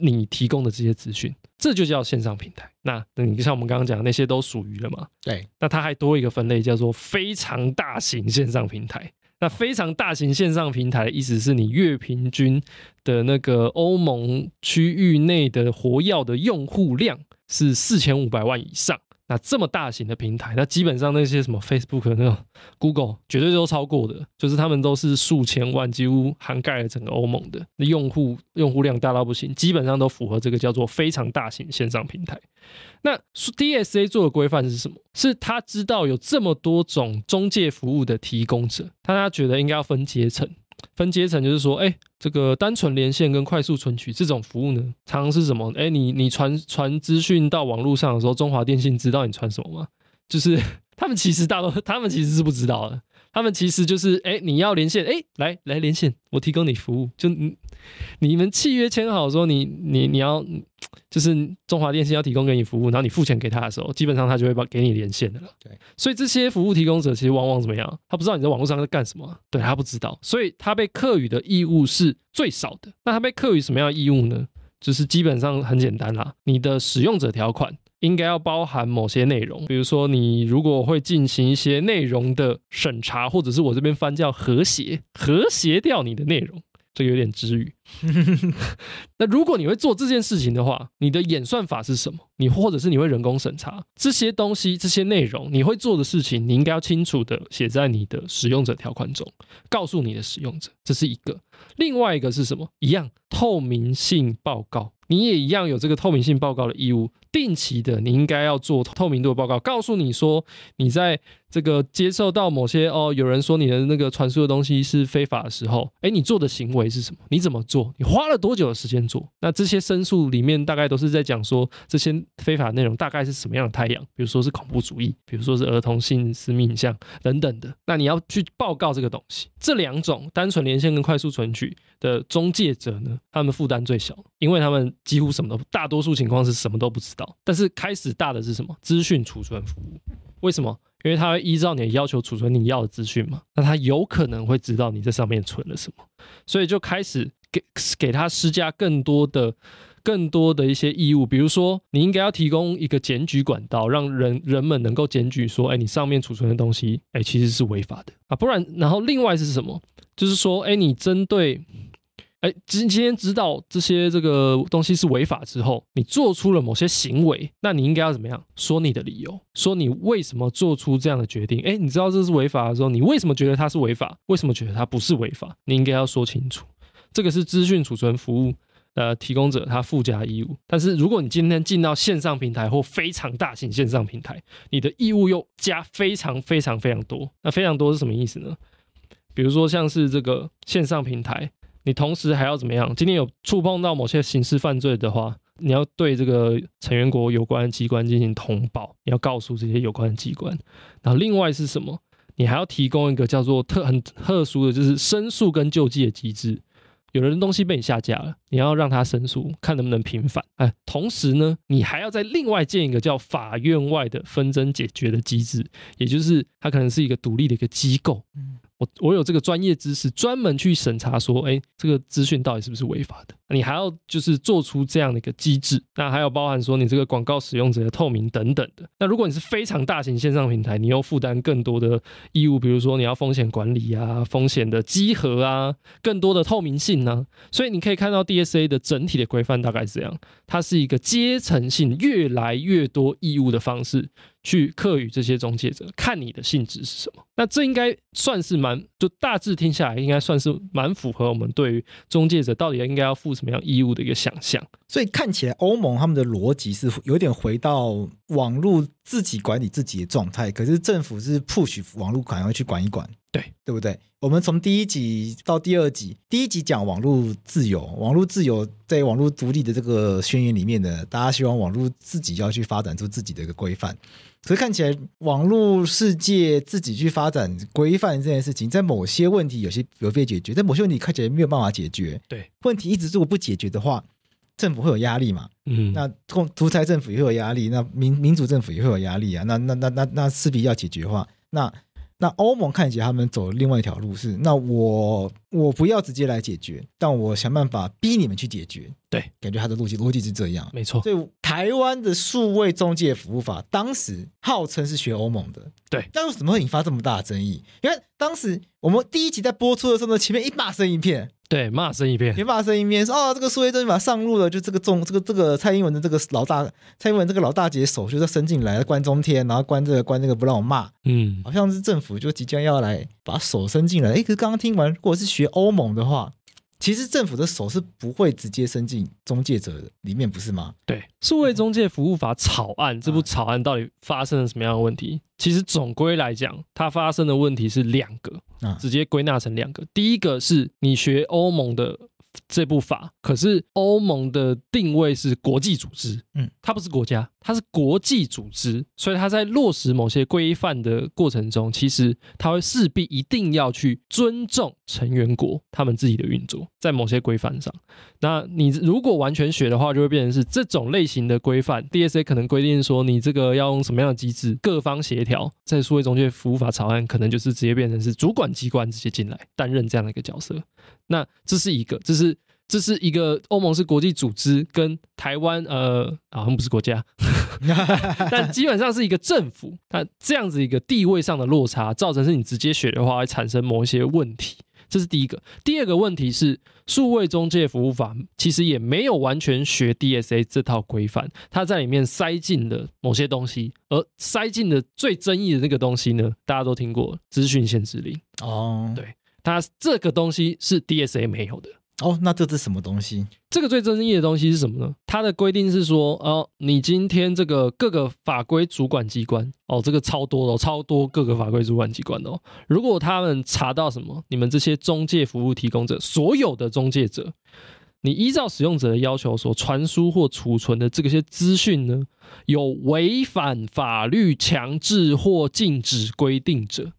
[SPEAKER 3] 你提供的这些资讯，这就叫线上平台。那那你像我们刚刚讲的那些都属于了嘛？
[SPEAKER 2] 对。
[SPEAKER 3] 那它还多一个分类叫做非常大型线上平台。那非常大型线上平台的意思是你月平均的那个欧盟区域内的活跃的用户量。是四千五百万以上，那这么大型的平台，那基本上那些什么 Facebook 那种 Google 绝对都超过的，就是他们都是数千万，几乎涵盖了整个欧盟的那用户用户量大到不行，基本上都符合这个叫做非常大型线上平台。那 DSA 做的规范是什么？是他知道有这么多种中介服务的提供者，但他觉得应该要分阶层。分阶层就是说，哎，这个单纯连线跟快速存取这种服务呢，常常是什么？哎，你你传传资讯到网络上的时候，中华电信知道你传什么吗？就是 他们其实大多，他们其实是不知道的。他们其实就是，哎，你要连线，哎，来来连线，我提供你服务。就你你们契约签好说你，你你你要，就是中华电信要提供给你服务，然后你付钱给他的时候，基本上他就会把给你连线的了。对，所以这些服务提供者其实往往怎么样？他不知道你在网络上在干什么，对，他不知道，所以他被课予的义务是最少的。那他被课予什么样的义务呢？就是基本上很简单啦，你的使用者条款。应该要包含某些内容，比如说你如果会进行一些内容的审查，或者是我这边翻叫和谐，和谐掉你的内容，这个有点之语。那如果你会做这件事情的话，你的演算法是什么？你或者是你会人工审查这些东西、这些内容，你会做的事情，你应该要清楚的写在你的使用者条款中，告诉你的使用者，这是一个。另外一个是什么？一样，透明性报告，你也一样有这个透明性报告的义务。定期的，你应该要做透明度的报告，告诉你说你在这个接受到某些哦，有人说你的那个传输的东西是非法的时候，诶，你做的行为是什么？你怎么做？你花了多久的时间做？那这些申诉里面大概都是在讲说这些非法内容大概是什么样的太阳，比如说是恐怖主义，比如说是儿童性私密影像等等的。那你要去报告这个东西。这两种单纯连线跟快速存取的中介者呢，他们负担最小，因为他们几乎什么都，大多数情况是什么都不知道。但是开始大的是什么？资讯储存服务。为什么？因为他会依照你的要求储存你要的资讯嘛。那他有可能会知道你在上面存了什么，所以就开始给给他施加更多的、更多的一些义务。比如说，你应该要提供一个检举管道，让人人们能够检举说，哎，你上面储存的东西，哎，其实是违法的啊。不然，然后另外是什么？就是说，哎，你针对。哎，今今天知道这些这个东西是违法之后，你做出了某些行为，那你应该要怎么样说你的理由？说你为什么做出这样的决定？哎，你知道这是违法的时候，你为什么觉得它是违法？为什么觉得它不是违法？你应该要说清楚。这个是资讯储存服务呃提供者他附加义务。但是如果你今天进到线上平台或非常大型线上平台，你的义务又加非常非常非常多。那非常多是什么意思呢？比如说像是这个线上平台。你同时还要怎么样？今天有触碰到某些刑事犯罪的话，你要对这个成员国有关机关进行通报，你要告诉这些有关机关。然后另外是什么？你还要提供一个叫做特很特殊的就是申诉跟救济的机制。有人东西被你下架了，你要让他申诉，看能不能平反。哎，同时呢，你还要再另外建一个叫法院外的纷争解决的机制，也就是它可能是一个独立的一个机构。我我有这个专业知识，专门去审查说，哎，这个资讯到底是不是违法的？你还要就是做出这样的一个机制，那还有包含说你这个广告使用者的透明等等的。那如果你是非常大型线上平台，你又负担更多的义务，比如说你要风险管理啊、风险的稽核啊、更多的透明性呢、啊。所以你可以看到 DSA 的整体的规范大概是这样，它是一个阶层性越来越多义务的方式。去课与这些中介者，看你的性质是什么。那这应该算是蛮，就大致听下来，应该算是蛮符合我们对于中介者到底应该要负什么样义务的一个想象。
[SPEAKER 2] 所以看起来欧盟他们的逻辑是有点回到网络自己管理自己的状态，可是政府是 push 网络赶快去管一管，
[SPEAKER 3] 对
[SPEAKER 2] 对不对？我们从第一集到第二集，第一集讲网络自由，网络自由在网络独立的这个宣言里面呢，大家希望网络自己要去发展出自己的一个规范。可是看起来网络世界自己去发展规范这件事情，在某些问题有些有被解决，在某些问题看起来没有办法解决。
[SPEAKER 3] 对，
[SPEAKER 2] 问题一直如果不解决的话，政府会有压力嘛？
[SPEAKER 3] 嗯，
[SPEAKER 2] 那共独裁政府也会有压力，那民民主政府也会有压力啊。那那那那那势必要解决的话，那。那欧盟看起来他们走另外一条路是，那我我不要直接来解决，但我想办法逼你们去解决。
[SPEAKER 3] 对，
[SPEAKER 2] 感觉他的逻辑逻辑是这样，
[SPEAKER 3] 没错。
[SPEAKER 2] 所以台湾的数位中介服务法当时号称是学欧盟的，
[SPEAKER 3] 对。
[SPEAKER 2] 但为什么会引发这么大的争议？因为当时我们第一集在播出的时候呢，前面一骂声一片。
[SPEAKER 3] 对，骂声一片，
[SPEAKER 2] 别骂声一片，说哦，这个数位中介法上路了，就这个中，这个这个蔡英文的这个老大，蔡英文这个老大姐手就是伸进来，关中天，然后关这个关那个不让我骂，
[SPEAKER 3] 嗯，
[SPEAKER 2] 好像是政府就即将要来把手伸进来。哎，可是刚刚听完，如果是学欧盟的话。其实政府的手是不会直接伸进中介者里面，不是吗？
[SPEAKER 3] 对，数位中介服务法草案这部草案到底发生了什么样的问题？其实总归来讲，它发生的问题是两个，直接归纳成两个。第一个是你学欧盟的。这部法可是欧盟的定位是国际组织，嗯，它不是国家，它是国际组织，所以它在落实某些规范的过程中，其实它会势必一定要去尊重成员国他们自己的运作，在某些规范上。那你如果完全学的话，就会变成是这种类型的规范，DSA 可能规定说你这个要用什么样的机制，各方协调，在数位中介服务法草案可能就是直接变成是主管机关直接进来担任这样的一个角色。那这是一个，这是这是一个欧盟是国际组织，跟台湾呃好像不是国家，但基本上是一个政府。那这样子一个地位上的落差，造成是你直接学的话会产生某一些问题。这是第一个。第二个问题是，数位中介服务法其实也没有完全学 DSA 这套规范，它在里面塞进了某些东西，而塞进的最争议的那个东西呢，大家都听过资讯限制令
[SPEAKER 2] 哦，
[SPEAKER 3] 对。它这个东西是 DSA 没有的
[SPEAKER 2] 哦，那这是什么东西？
[SPEAKER 3] 这个最争议的东西是什么呢？它的规定是说，哦，你今天这个各个法规主管机关，哦，这个超多的，超多各个法规主管机关的哦，如果他们查到什么，你们这些中介服务提供者，所有的中介者，你依照使用者的要求所传输或储存的这些资讯呢，有违反法律强制或禁止规定者。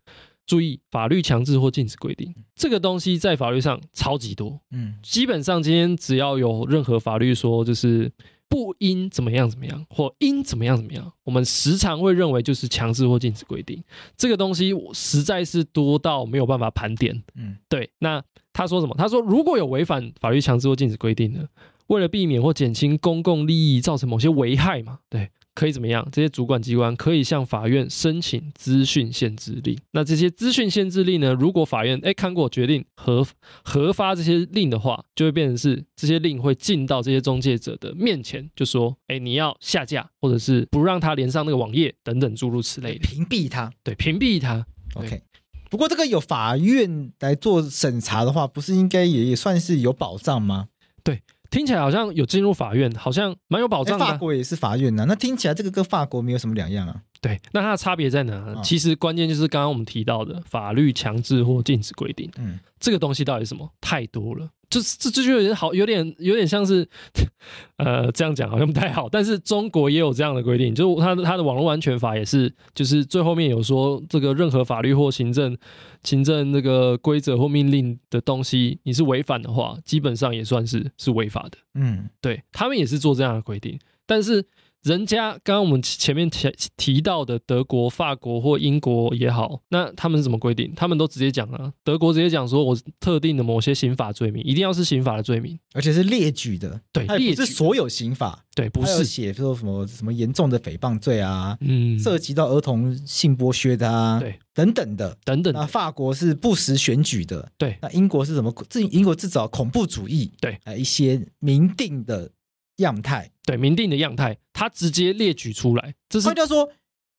[SPEAKER 3] 注意，法律强制或禁止规定这个东西在法律上超级多，嗯，基本上今天只要有任何法律说就是不应怎么样怎么样，或应怎么样怎么样，我们时常会认为就是强制或禁止规定。这个东西实在是多到没有办法盘点，嗯，对。那他说什么？他说如果有违反法律强制或禁止规定的，为了避免或减轻公共利益造成某些危害嘛，对。可以怎么样？这些主管机关可以向法院申请资讯限制令。那这些资讯限制令呢？如果法院哎看过决定核核发这些令的话，就会变成是这些令会进到这些中介者的面前，就说哎你要下架，或者是不让他连上那个网页等等诸如此类的，
[SPEAKER 2] 屏蔽他。
[SPEAKER 3] 对，屏蔽他。
[SPEAKER 2] OK。不过这个有法院来做审查的话，不是应该也也算是有保障吗？
[SPEAKER 3] 对。听起来好像有进入法院，好像蛮有保障的。
[SPEAKER 2] 法国也是法院呐、那听起来这个跟法国没有什么两样啊。
[SPEAKER 3] 对，那它的差别在哪？
[SPEAKER 2] 嗯
[SPEAKER 3] 其实关键就是刚刚我们提到的法律强制或禁止规定。
[SPEAKER 2] 嗯，
[SPEAKER 3] 这个东西到底是什么？太多了，就是这这就有点好，有点有点像是，呃，这样讲好像不太好。但是中国也有这样的规定，就是它它的网络安全法也是，就是最后面有说，这个任何法律或行政行政那个规则或命令的东西，你是违反的话，基本上也算是是违法的。
[SPEAKER 2] 嗯，
[SPEAKER 3] 对，他们也是做这样的规定，但是人家刚刚我们前面提提到的德国、法国或英国也好，那他们是怎么规定？他们都直接讲啊，德国直接讲说，我特定的某些刑法罪名一定要是刑法的罪名，
[SPEAKER 2] 而且是列举的，对，
[SPEAKER 3] 列
[SPEAKER 2] 举，是所有刑法，
[SPEAKER 3] 对，不是，
[SPEAKER 2] 写说什么什么严重的诽谤罪啊，
[SPEAKER 3] 嗯，
[SPEAKER 2] 涉及到儿童性剥削的啊，
[SPEAKER 3] 对，
[SPEAKER 2] 等等的。
[SPEAKER 3] 等等
[SPEAKER 2] 那，法国是不实选举的，
[SPEAKER 3] 对。
[SPEAKER 2] 那英国是什么？自英国制造恐怖主义，
[SPEAKER 3] 对，
[SPEAKER 2] 呃，一些明定的样态。
[SPEAKER 3] 对，明定的样态，他直接列举出来，这是
[SPEAKER 2] 换句话说，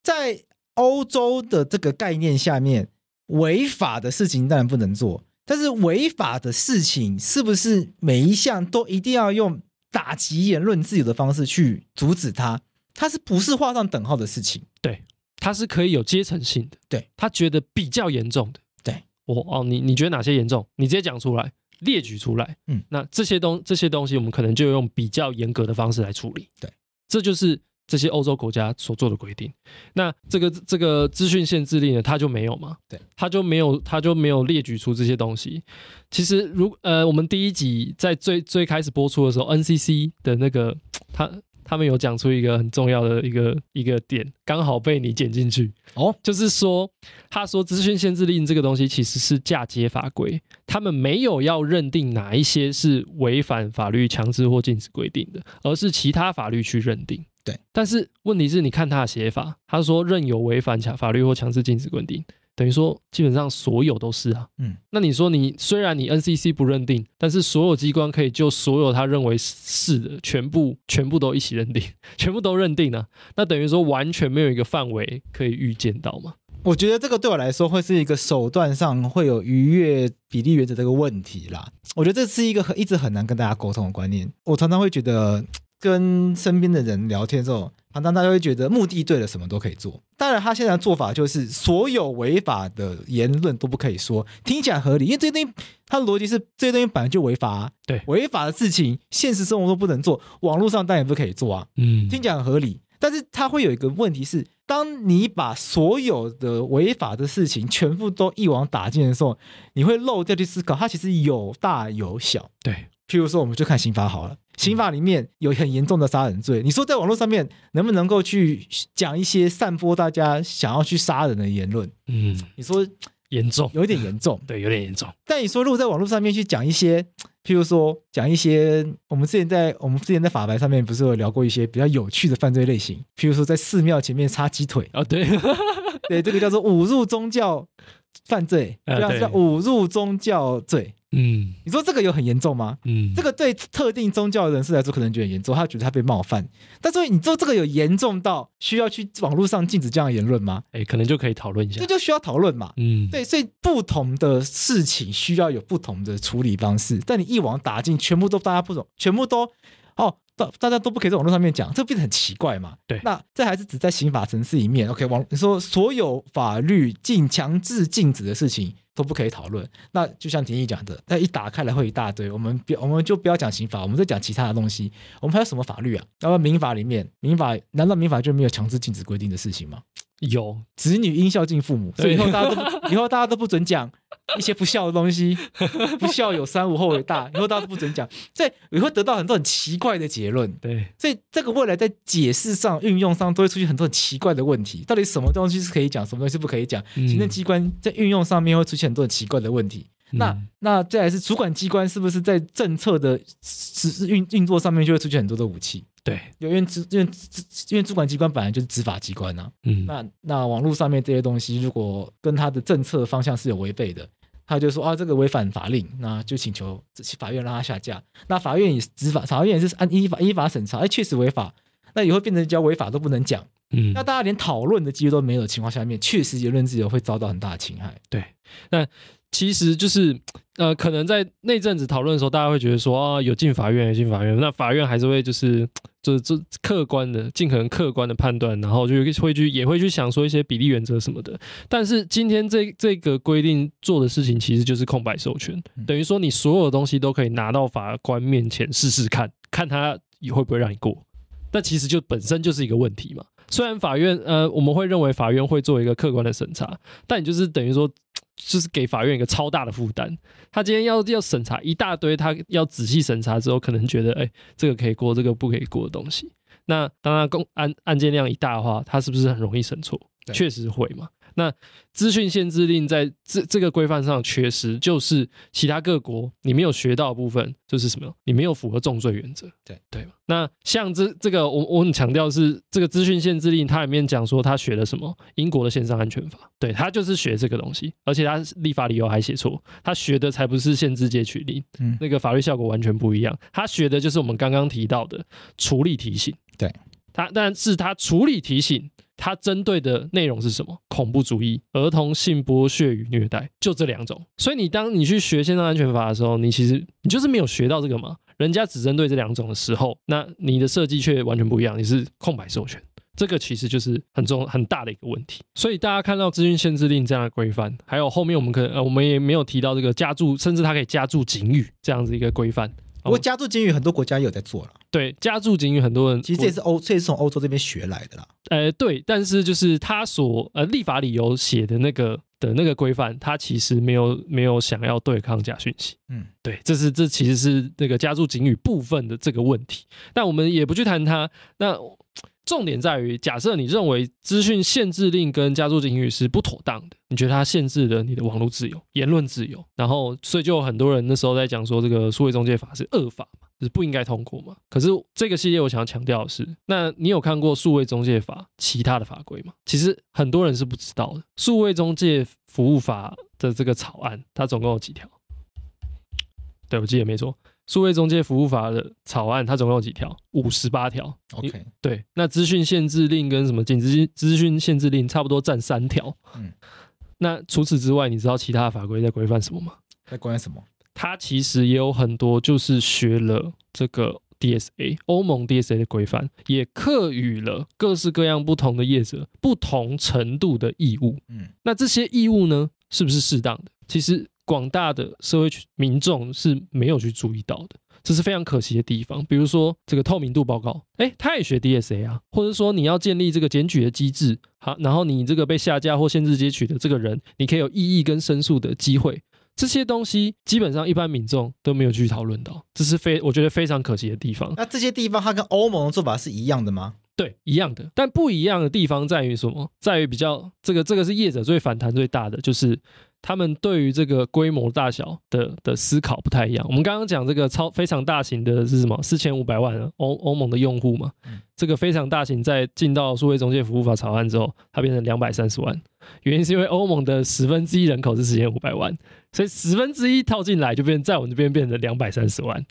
[SPEAKER 2] 在欧洲的这个概念下面，违法的事情当然不能做，但是违法的事情是不是每一项都一定要用打击言论自由的方式去阻止它？它是不是画上等号的事情？
[SPEAKER 3] 对，它是可以有阶层性的，
[SPEAKER 2] 对
[SPEAKER 3] 他觉得比较严重的，
[SPEAKER 2] 对
[SPEAKER 3] 我哦，你你觉得哪些严重？你直接讲出来，列举出来，
[SPEAKER 2] 嗯，
[SPEAKER 3] 那这些东这些东西，我们可能就用比较严格的方式来处理，
[SPEAKER 2] 对，
[SPEAKER 3] 这就是这些欧洲国家所做的规定。那这个这个资讯限制令呢，它就没有嘛？
[SPEAKER 2] 对，
[SPEAKER 3] 它就没有，它就没有列举出这些东西。其实如呃，我们第一集在最最开始播出的时候，NCC 的那个他。他们有讲出一个很重要的一个一个点，刚好被你剪进去
[SPEAKER 2] 哦，
[SPEAKER 3] 就是说，他说资讯限制令这个东西其实是嫁接法规，他们没有要认定哪一些是违反法律强制或禁止规定的，而是其他法律去认定。
[SPEAKER 2] 对，
[SPEAKER 3] 但是问题是，你看他的写法，他说任有违反强法律或强制禁止规定。等于说，基本上所有都是啊。
[SPEAKER 2] 嗯，
[SPEAKER 3] 那你说你虽然你 NCC 不认定，但是所有机关可以就所有他认为是的，全部全部都一起认定，全部都认定呢、啊？那等于说完全没有一个范围可以预见到吗？
[SPEAKER 2] 我觉得这个对我来说会是一个手段上会有逾越比例原则这个问题啦。我觉得这是一个很一直很难跟大家沟通的观念。我常常会觉得跟身边的人聊天之后。常常大家会觉得目的对了，什么都可以做。当然，他现在的做法就是所有违法的言论都不可以说，听起来合理，因为这些东西他的逻辑是这些东西本来就违法啊。
[SPEAKER 3] 对，
[SPEAKER 2] 违法的事情，现实生活中不能做，网络上当然也不可以做啊。
[SPEAKER 3] 嗯，
[SPEAKER 2] 听起来很合理，但是它会有一个问题是，当你把所有的违法的事情全部都一网打尽的时候，你会漏掉去思考，它其实有大有小。
[SPEAKER 3] 对，
[SPEAKER 2] 譬如说，我们就看刑法好了。刑法里面有很严重的杀人罪，你说在网络上面能不能够去讲一些散播大家想要去杀人的言论？
[SPEAKER 3] 嗯，
[SPEAKER 2] 你说
[SPEAKER 3] 严重，
[SPEAKER 2] 有点严重，
[SPEAKER 3] 对，有点严重。
[SPEAKER 2] 但你说如果在网络上面去讲一些，譬如说讲一些，我们之前在我们之前在法白上面不是有聊过一些比较有趣的犯罪类型，譬如说在寺庙前面插鸡腿
[SPEAKER 3] 啊，对，
[SPEAKER 2] 对，这个叫做侮辱宗教犯罪，这样叫侮辱宗教罪。
[SPEAKER 3] 嗯，
[SPEAKER 2] 你说这个有很严重吗？
[SPEAKER 3] 嗯，
[SPEAKER 2] 这个对特定宗教人士来说可能觉得很严重，他觉得他被冒犯。但是你说这个有严重到需要去网络上禁止这样的言论吗？
[SPEAKER 3] 哎，可能就可以讨论一下，
[SPEAKER 2] 这就需要讨论嘛。
[SPEAKER 3] 嗯，
[SPEAKER 2] 对，所以不同的事情需要有不同的处理方式。但你一网打尽，全部都大家不懂，全部都哦，大大家都不可以在网络上面讲，这变得很奇怪嘛。
[SPEAKER 3] 对，
[SPEAKER 2] 那这还是只在刑法层次里面。OK，网你说所有法律禁强制禁止的事情。都不可以讨论。那就像廷义讲的，那一打开来会一大堆。我们别，我们就不要讲刑法，我们再讲其他的东西。我们还有什么法律啊？那么民法里面，民法难道民法就没有强制禁止规定的事情吗？
[SPEAKER 3] 有，
[SPEAKER 2] 子女应孝敬父母，所以以后大家都以后大家都不准讲一些不孝的东西。不孝有三，无后为大。以后大家都不准讲，所以你会得到很多很奇怪的结论。
[SPEAKER 3] 对，
[SPEAKER 2] 所以这个未来在解释上、运用上都会出现很多很奇怪的问题。到底什么东西是可以讲，什么东西是不可以讲？行政机关在运用上面会出现很多很奇怪的问题。
[SPEAKER 3] 嗯、
[SPEAKER 2] 那那再来是主管机关是不是在政策的实运运作上面就会出现很多的武器？
[SPEAKER 3] 对，
[SPEAKER 2] 因为主因为因为主管机关本来就是执法机关呐、啊。
[SPEAKER 3] 嗯，
[SPEAKER 2] 那那网络上面这些东西，如果跟他的政策方向是有违背的，他就说啊，这个违反法令，那就请求法院让他下架。那法院也执法，法院也是按依法依法审查，哎，确实违法，那以后变成叫违法都不能讲。
[SPEAKER 3] 嗯，
[SPEAKER 2] 那大家连讨论的机会都没有的情况下面，确实言论自由会遭到很大的侵害。
[SPEAKER 3] 对，那其实就是呃，可能在那阵子讨论的时候，大家会觉得说啊，有进法院，有进法院，那法院还是会就是 就是这客观的，尽可能客观的判断，然后就会去也会去想说一些比例原则什么的。但是今天这这个规定做的事情，其实就是空白授权，等于说你所有的东西都可以拿到法官面前试试看，看他会不会让你过。那其实就本身就是一个问题嘛。虽然法院呃，我们会认为法院会做一个客观的审查，但你就是等于说，就是给法院一个超大的负担。他今天要要审查一大堆，他要仔细审查之后，可能觉得哎，这个可以过，这个不可以过的东西。那当他公案案件量一大的话，他是不是很容易审错？确实会嘛。那资讯限制令在这这个规范上缺失，就是其他各国你没有学到的部分，就是什么？你没有符合重罪原则，对对吧？那像这这个，我我很强调是这个资讯限制令，它里面讲说他学了什么？英国的线上安全法，对，他就是学这个东西，而且他立法理由还写错，他学的才不是限制截取令，嗯，那个法律效果完全不一样，他学的就是我们刚刚提到的处理提醒，对他，但是他处理提醒。它针对的内容是什么？恐怖主义、儿童性剥削与虐待，就这两种。所以你当你去学线上安全法的时候，你其实你就是没有学到这个嘛。人家只针对这两种的时候，那你的设计却完全不一样，你是空白授权。这个其实就是很重很大的一个问题。所以大家看到资讯限制令这样的规范，还有后面我们可能呃我们也没有提到这个加注，甚至它可以加注警语这样子一个规范。
[SPEAKER 2] 不过加注警语很多国家也有在做了。
[SPEAKER 3] 对，加注警语很多人
[SPEAKER 2] 其实这也是欧，这也是从欧洲这边学来的啦。
[SPEAKER 3] 呃，对，但是就是他所呃立法理由写的那个的那个规范，他其实没有没有想要对抗假讯息。嗯，对，这是这其实是那个加注警语部分的这个问题。但我们也不去谈它。那重点在于，假设你认为资讯限制令跟加注警语是不妥当的，你觉得它限制了你的网络自由、言论自由，然后所以就有很多人那时候在讲说，这个数位中介法是恶法嘛，就是不应该通过嘛。可是这个系列我想要强调的是，那你有看过数位中介法其他的法规吗？其实很多人是不知道的。数位中介服务法的这个草案，它总共有几条？对，我记得没错。数位中介服务法的草案，它总共有几条？五十八条。OK，对，那资讯限制令跟什么禁止资讯限制令差不多占三条。嗯，那除此之外，你知道其他的法规在规范什么吗？
[SPEAKER 2] 在规范什么？
[SPEAKER 3] 它其实也有很多，就是学了这个 DSA 欧盟 DSA 的规范，也课予了各式各样不同的业者不同程度的义务。嗯，那这些义务呢，是不是适当的？其实。广大的社会民众是没有去注意到的，这是非常可惜的地方。比如说这个透明度报告，哎，他也学 DSA 啊，或者说你要建立这个检举的机制，好，然后你这个被下架或限制截取的这个人，你可以有异议跟申诉的机会，这些东西基本上一般民众都没有去讨论到，这是非我觉得非常可惜的地方。
[SPEAKER 2] 那这些地方它跟欧盟的做法是一样的吗？
[SPEAKER 3] 对，一样的，但不一样的地方在于什么？在于比较这个这个是业者最反弹最大的就是。他们对于这个规模大小的的思考不太一样。我们刚刚讲这个超非常大型的是什么？四千五百万欧欧盟的用户嘛。这个非常大型在进到数位中介服务法草案之后，它变成两百三十万。原因是因为欧盟的十分之一人口是四千五百万，所以十分之一套进来就变在我们这边变成两百三十万。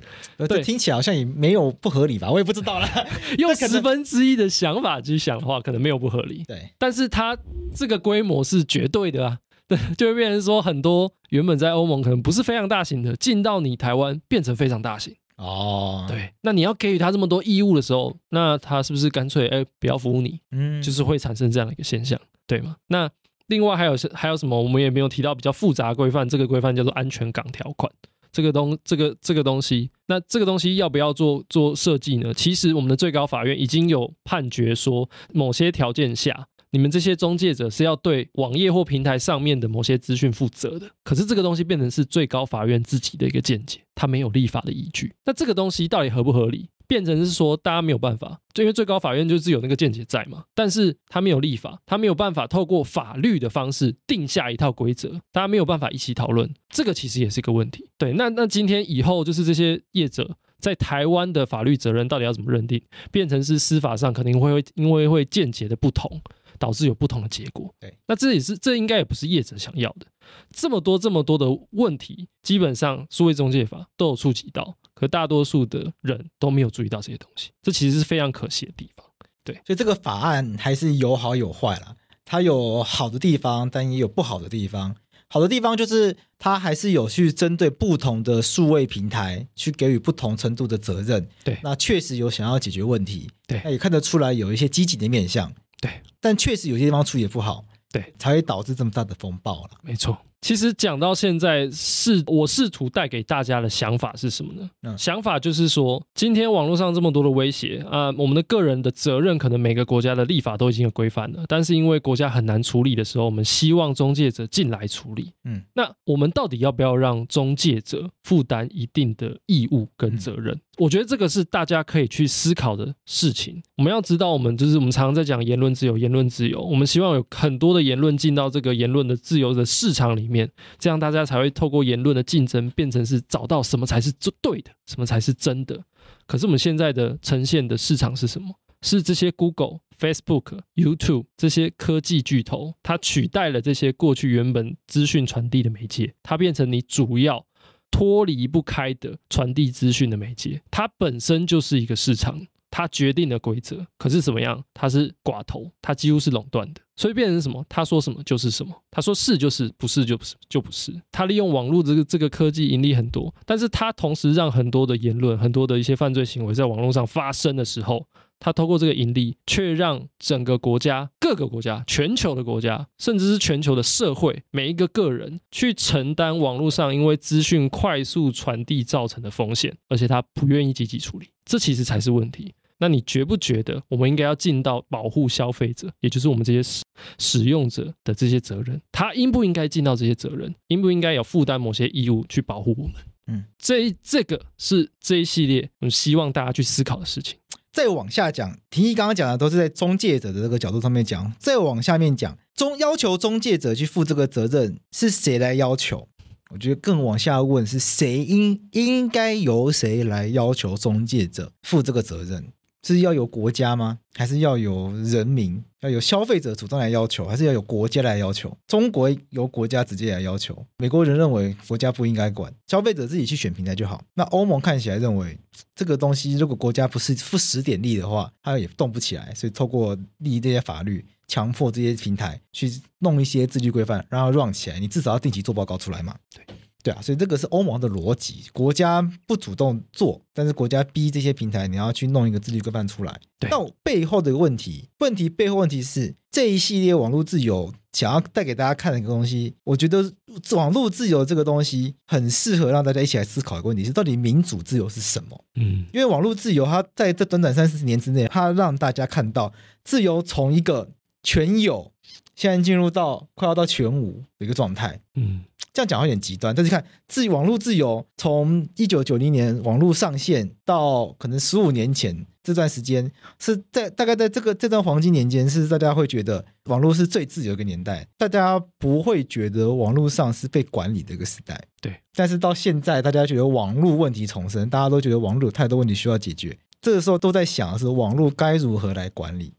[SPEAKER 2] 对，听起来好像也没有不合理吧？我也不知道啦。
[SPEAKER 3] 用十分之一的想法去想的话，可能没有不合理。对，但是它这个规模是绝对的啊。对，就会变成说，很多原本在欧盟可能不是非常大型的，进到你台湾变成非常大型哦。对，那你要给予他这么多义务的时候，那他是不是干脆哎不要服务你？嗯，就是会产生这样的一个现象，对吗？那另外还有还有什么？我们也没有提到比较复杂规范，这个规范叫做安全港条款。这个东这个这个东西，那这个东西要不要做做设计呢？其实我们的最高法院已经有判决说，某些条件下。你们这些中介者是要对网页或平台上面的某些资讯负责的，可是这个东西变成是最高法院自己的一个见解，它没有立法的依据。那这个东西到底合不合理？变成是说大家没有办法，就因为最高法院就是有那个见解在嘛，但是他没有立法，他没有办法透过法律的方式定下一套规则，大家没有办法一起讨论，这个其实也是一个问题。对，那那今天以后就是这些业者在台湾的法律责任到底要怎么认定，变成是司法上肯定会因为会见解的不同。导致有不同的结果。对，那这也是这应该也不是业者想要的。这么多这么多的问题，基本上数位中介法都有触及到，可大多数的人都没有注意到这些东西。这其实是非常可惜的地方。对，
[SPEAKER 2] 所以这个法案还是有好有坏啦。它有好的地方，但也有不好的地方。好的地方就是它还是有去针对不同的数位平台去给予不同程度的责任。
[SPEAKER 3] 对，
[SPEAKER 2] 那确实有想要解决问题。
[SPEAKER 3] 对，
[SPEAKER 2] 那也看得出来有一些积极的面向。
[SPEAKER 3] 对，
[SPEAKER 2] 但确实有些地方处理不好。
[SPEAKER 3] 对，
[SPEAKER 2] 才会导致这么大的风暴了。
[SPEAKER 3] 没错。其实讲到现在，是我试图带给大家的想法是什么呢？嗯、想法就是说，今天网络上这么多的威胁啊、呃，我们的个人的责任，可能每个国家的立法都已经有规范了，但是因为国家很难处理的时候，我们希望中介者进来处理。嗯，那我们到底要不要让中介者负担一定的义务跟责任？嗯、我觉得这个是大家可以去思考的事情。我们要知道，我们就是我们常常在讲言论自由，言论自由，我们希望有很多的言论进到这个言论的自由的市场里面。面，这样大家才会透过言论的竞争，变成是找到什么才是对的，什么才是真的。可是我们现在的呈现的市场是什么？是这些 Google、Facebook、YouTube 这些科技巨头，它取代了这些过去原本资讯传递的媒介，它变成你主要脱离不开的传递资讯的媒介，它本身就是一个市场。他决定的规则，可是怎么样？他是寡头，他几乎是垄断的，所以变成什么？他说什么就是什么，他说是就是，不是就不是就不是。他利用网络这个这个科技盈利很多，但是他同时让很多的言论、很多的一些犯罪行为在网络上发生的时候，他透过这个盈利，却让整个国家、各个国家、全球的国家，甚至是全球的社会，每一个个人去承担网络上因为资讯快速传递造成的风险，而且他不愿意积极处理，这其实才是问题。那你觉不觉得我们应该要尽到保护消费者，也就是我们这些使使用者的这些责任？他应不应该尽到这些责任？应不应该有负担某些义务去保护我们？嗯，这这个是这一系列我们希望大家去思考的事情。
[SPEAKER 2] 再往下讲，廷义刚刚讲的都是在中介者的这个角度上面讲。再往下面讲，中要求中介者去负这个责任是谁来要求？我觉得更往下问是谁应应该由谁来要求中介者负这个责任？是要由国家吗？还是要由人民、要有消费者主动来要求？还是要有国家来要求？中国由国家直接来要求，美国人认为国家不应该管，消费者自己去选平台就好。那欧盟看起来认为这个东西，如果国家不是付十点力的话，它也动不起来。所以透过立这些法律，强迫这些平台去弄一些自律规范，让它 run 起来。你至少要定期做报告出来嘛？对。对啊，所以这个是欧盟的逻辑，国家不主动做，但是国家逼这些平台，你要去弄一个自律规范出来。对，那背后的问题，问题背后问题是这一系列网络自由想要带给大家看的一个东西，我觉得网络自由这个东西很适合让大家一起来思考一个问题：是到底民主自由是什么？嗯，因为网络自由它在这短短三四十年之内，它让大家看到自由从一个全有，现在进入到快要到全无的一个状态。嗯。这样讲有点极端，但是看自网络自由，从一九九零年网络上线到可能十五年前这段时间，是在大概在这个这段黄金年间，是大家会觉得网络是最自由的一个年代，大家不会觉得网络上是被管理的一个时代。对，但是到现在，大家觉得网络问题重生，大家都觉得网络有太多问题需要解决，这个时候都在想的是网络该如何来管理。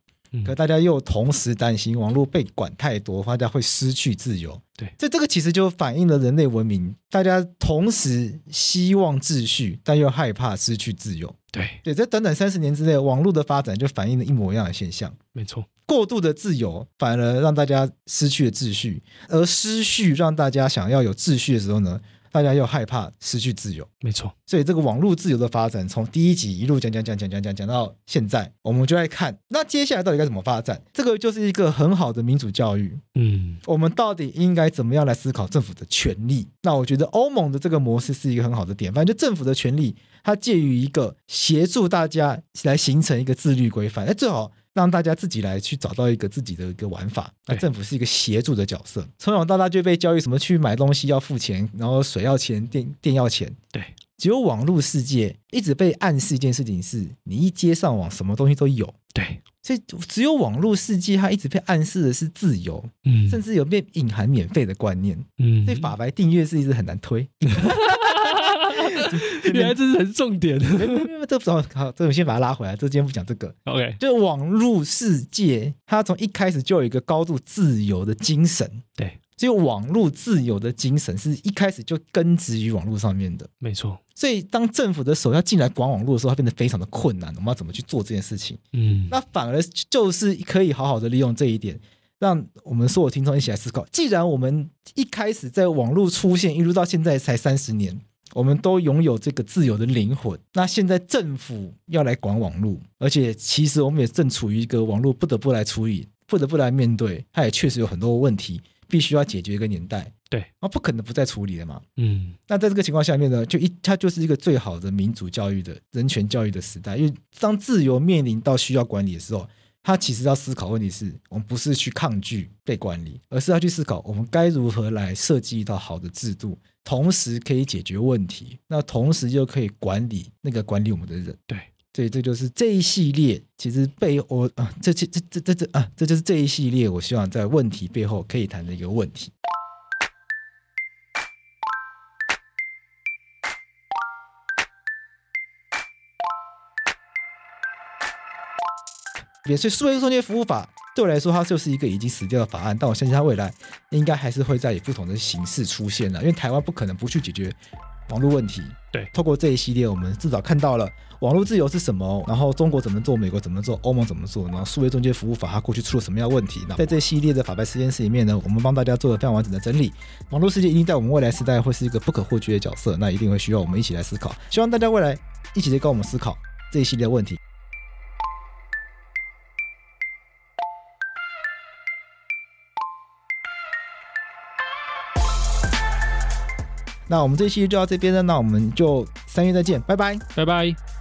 [SPEAKER 2] 可大家又同时担心网络被管太多，大家会失去自由。对，这这个其实就反映了人类文明，大家同时希望秩序，但又害怕失去自由。对，对，在短短三十年之内，网络的发展就反映了一模一样的现象。没错，过度的自由反而让大家失去了秩序，而失序让大家想要有秩序的时候呢，大家又害怕失去自由，没错。所以这个网络自由的发展，从第一集一路讲讲讲讲讲讲讲到现在，我们就来看，那接下来到底该怎么发展？这个就是一个很好的民主教育。嗯，我们到底应该怎么样来思考政府的权利？那我觉得欧盟的这个模式是一个很好的典范，就政府的权利，它介于一个协助大家来形成一个自律规范，哎，最好。让大家自己来去找到一个自己的一个玩法。那政府是一个协助的角色，从小到大就被教育什么去买东西要付钱，然后水要钱，电电要钱。对，只有网络世界一直被暗示一件事情是，你一接上网，什么东西都有。对，所以只有网络世界它一直被暗示的是自由，嗯，甚至有被隐含免费的观念，嗯，所以法白订阅是一直很难推。
[SPEAKER 3] 原来这是很重点的，
[SPEAKER 2] 这不好，好，这我先把它拉回来。这今天不讲这个，OK。就网络世界，它从一开始就有一个高度自由的精神，对。所以网络自由的精神是一开始就根植于网络上面的，没错。所以当政府的手要进来管网络的时候，它变得非常的困难。我们要怎么去做这件事情？嗯，那反而就是可以好好的利用这一点。让我们所有听众一起来思考。既然我们一开始在网络出现，一路到现在才三十年，我们都拥有这个自由的灵魂。那现在政府要来管网络，而且其实我们也正处于一个网络不得不来处理、不得不来面对，它也确实有很多问题必须要解决一个年代。
[SPEAKER 3] 对，
[SPEAKER 2] 那不可能不再处理了嘛。
[SPEAKER 3] 嗯，
[SPEAKER 2] 那在这个情况下面呢，就一它就是一个最好的民主教育的人权教育的时代。因为当自由面临到需要管理的时候，他其实要思考问题是我们不是去抗拒被管理，而是要去思考我们该如何来设计一套好的制度，同时可以解决问题，那同时又可以管理那个管理我们的人。
[SPEAKER 3] 对，
[SPEAKER 2] 所以这就是这一系列其实背我啊，这这这这这这啊，这就是这一系列我希望在问题背后可以谈的一个问题。所以数位中介服务法对我来说，它就是一个已经死掉的法案。但我相信它未来应该还是会再以不同的形式出现的，因为台湾不可能不去解决网络问题。
[SPEAKER 3] 对，透
[SPEAKER 2] 过这一系列，我们至少看到了网络自由是什么，然后中国怎么做，美国怎么做，欧盟怎么做，然后数位中介服务法它过去出了什么样的问题。那在这一系列的法白实验室里面呢，我们帮大家做了非常完整的整理。网络世界一定在我们未来时代会是一个不可或缺的角色，那一定会需要我们一起来思考。希望大家未来一起来跟我们思考这一系列的问题。那我们这期就到这边了，那我们就三月再见，拜拜，
[SPEAKER 3] 拜拜。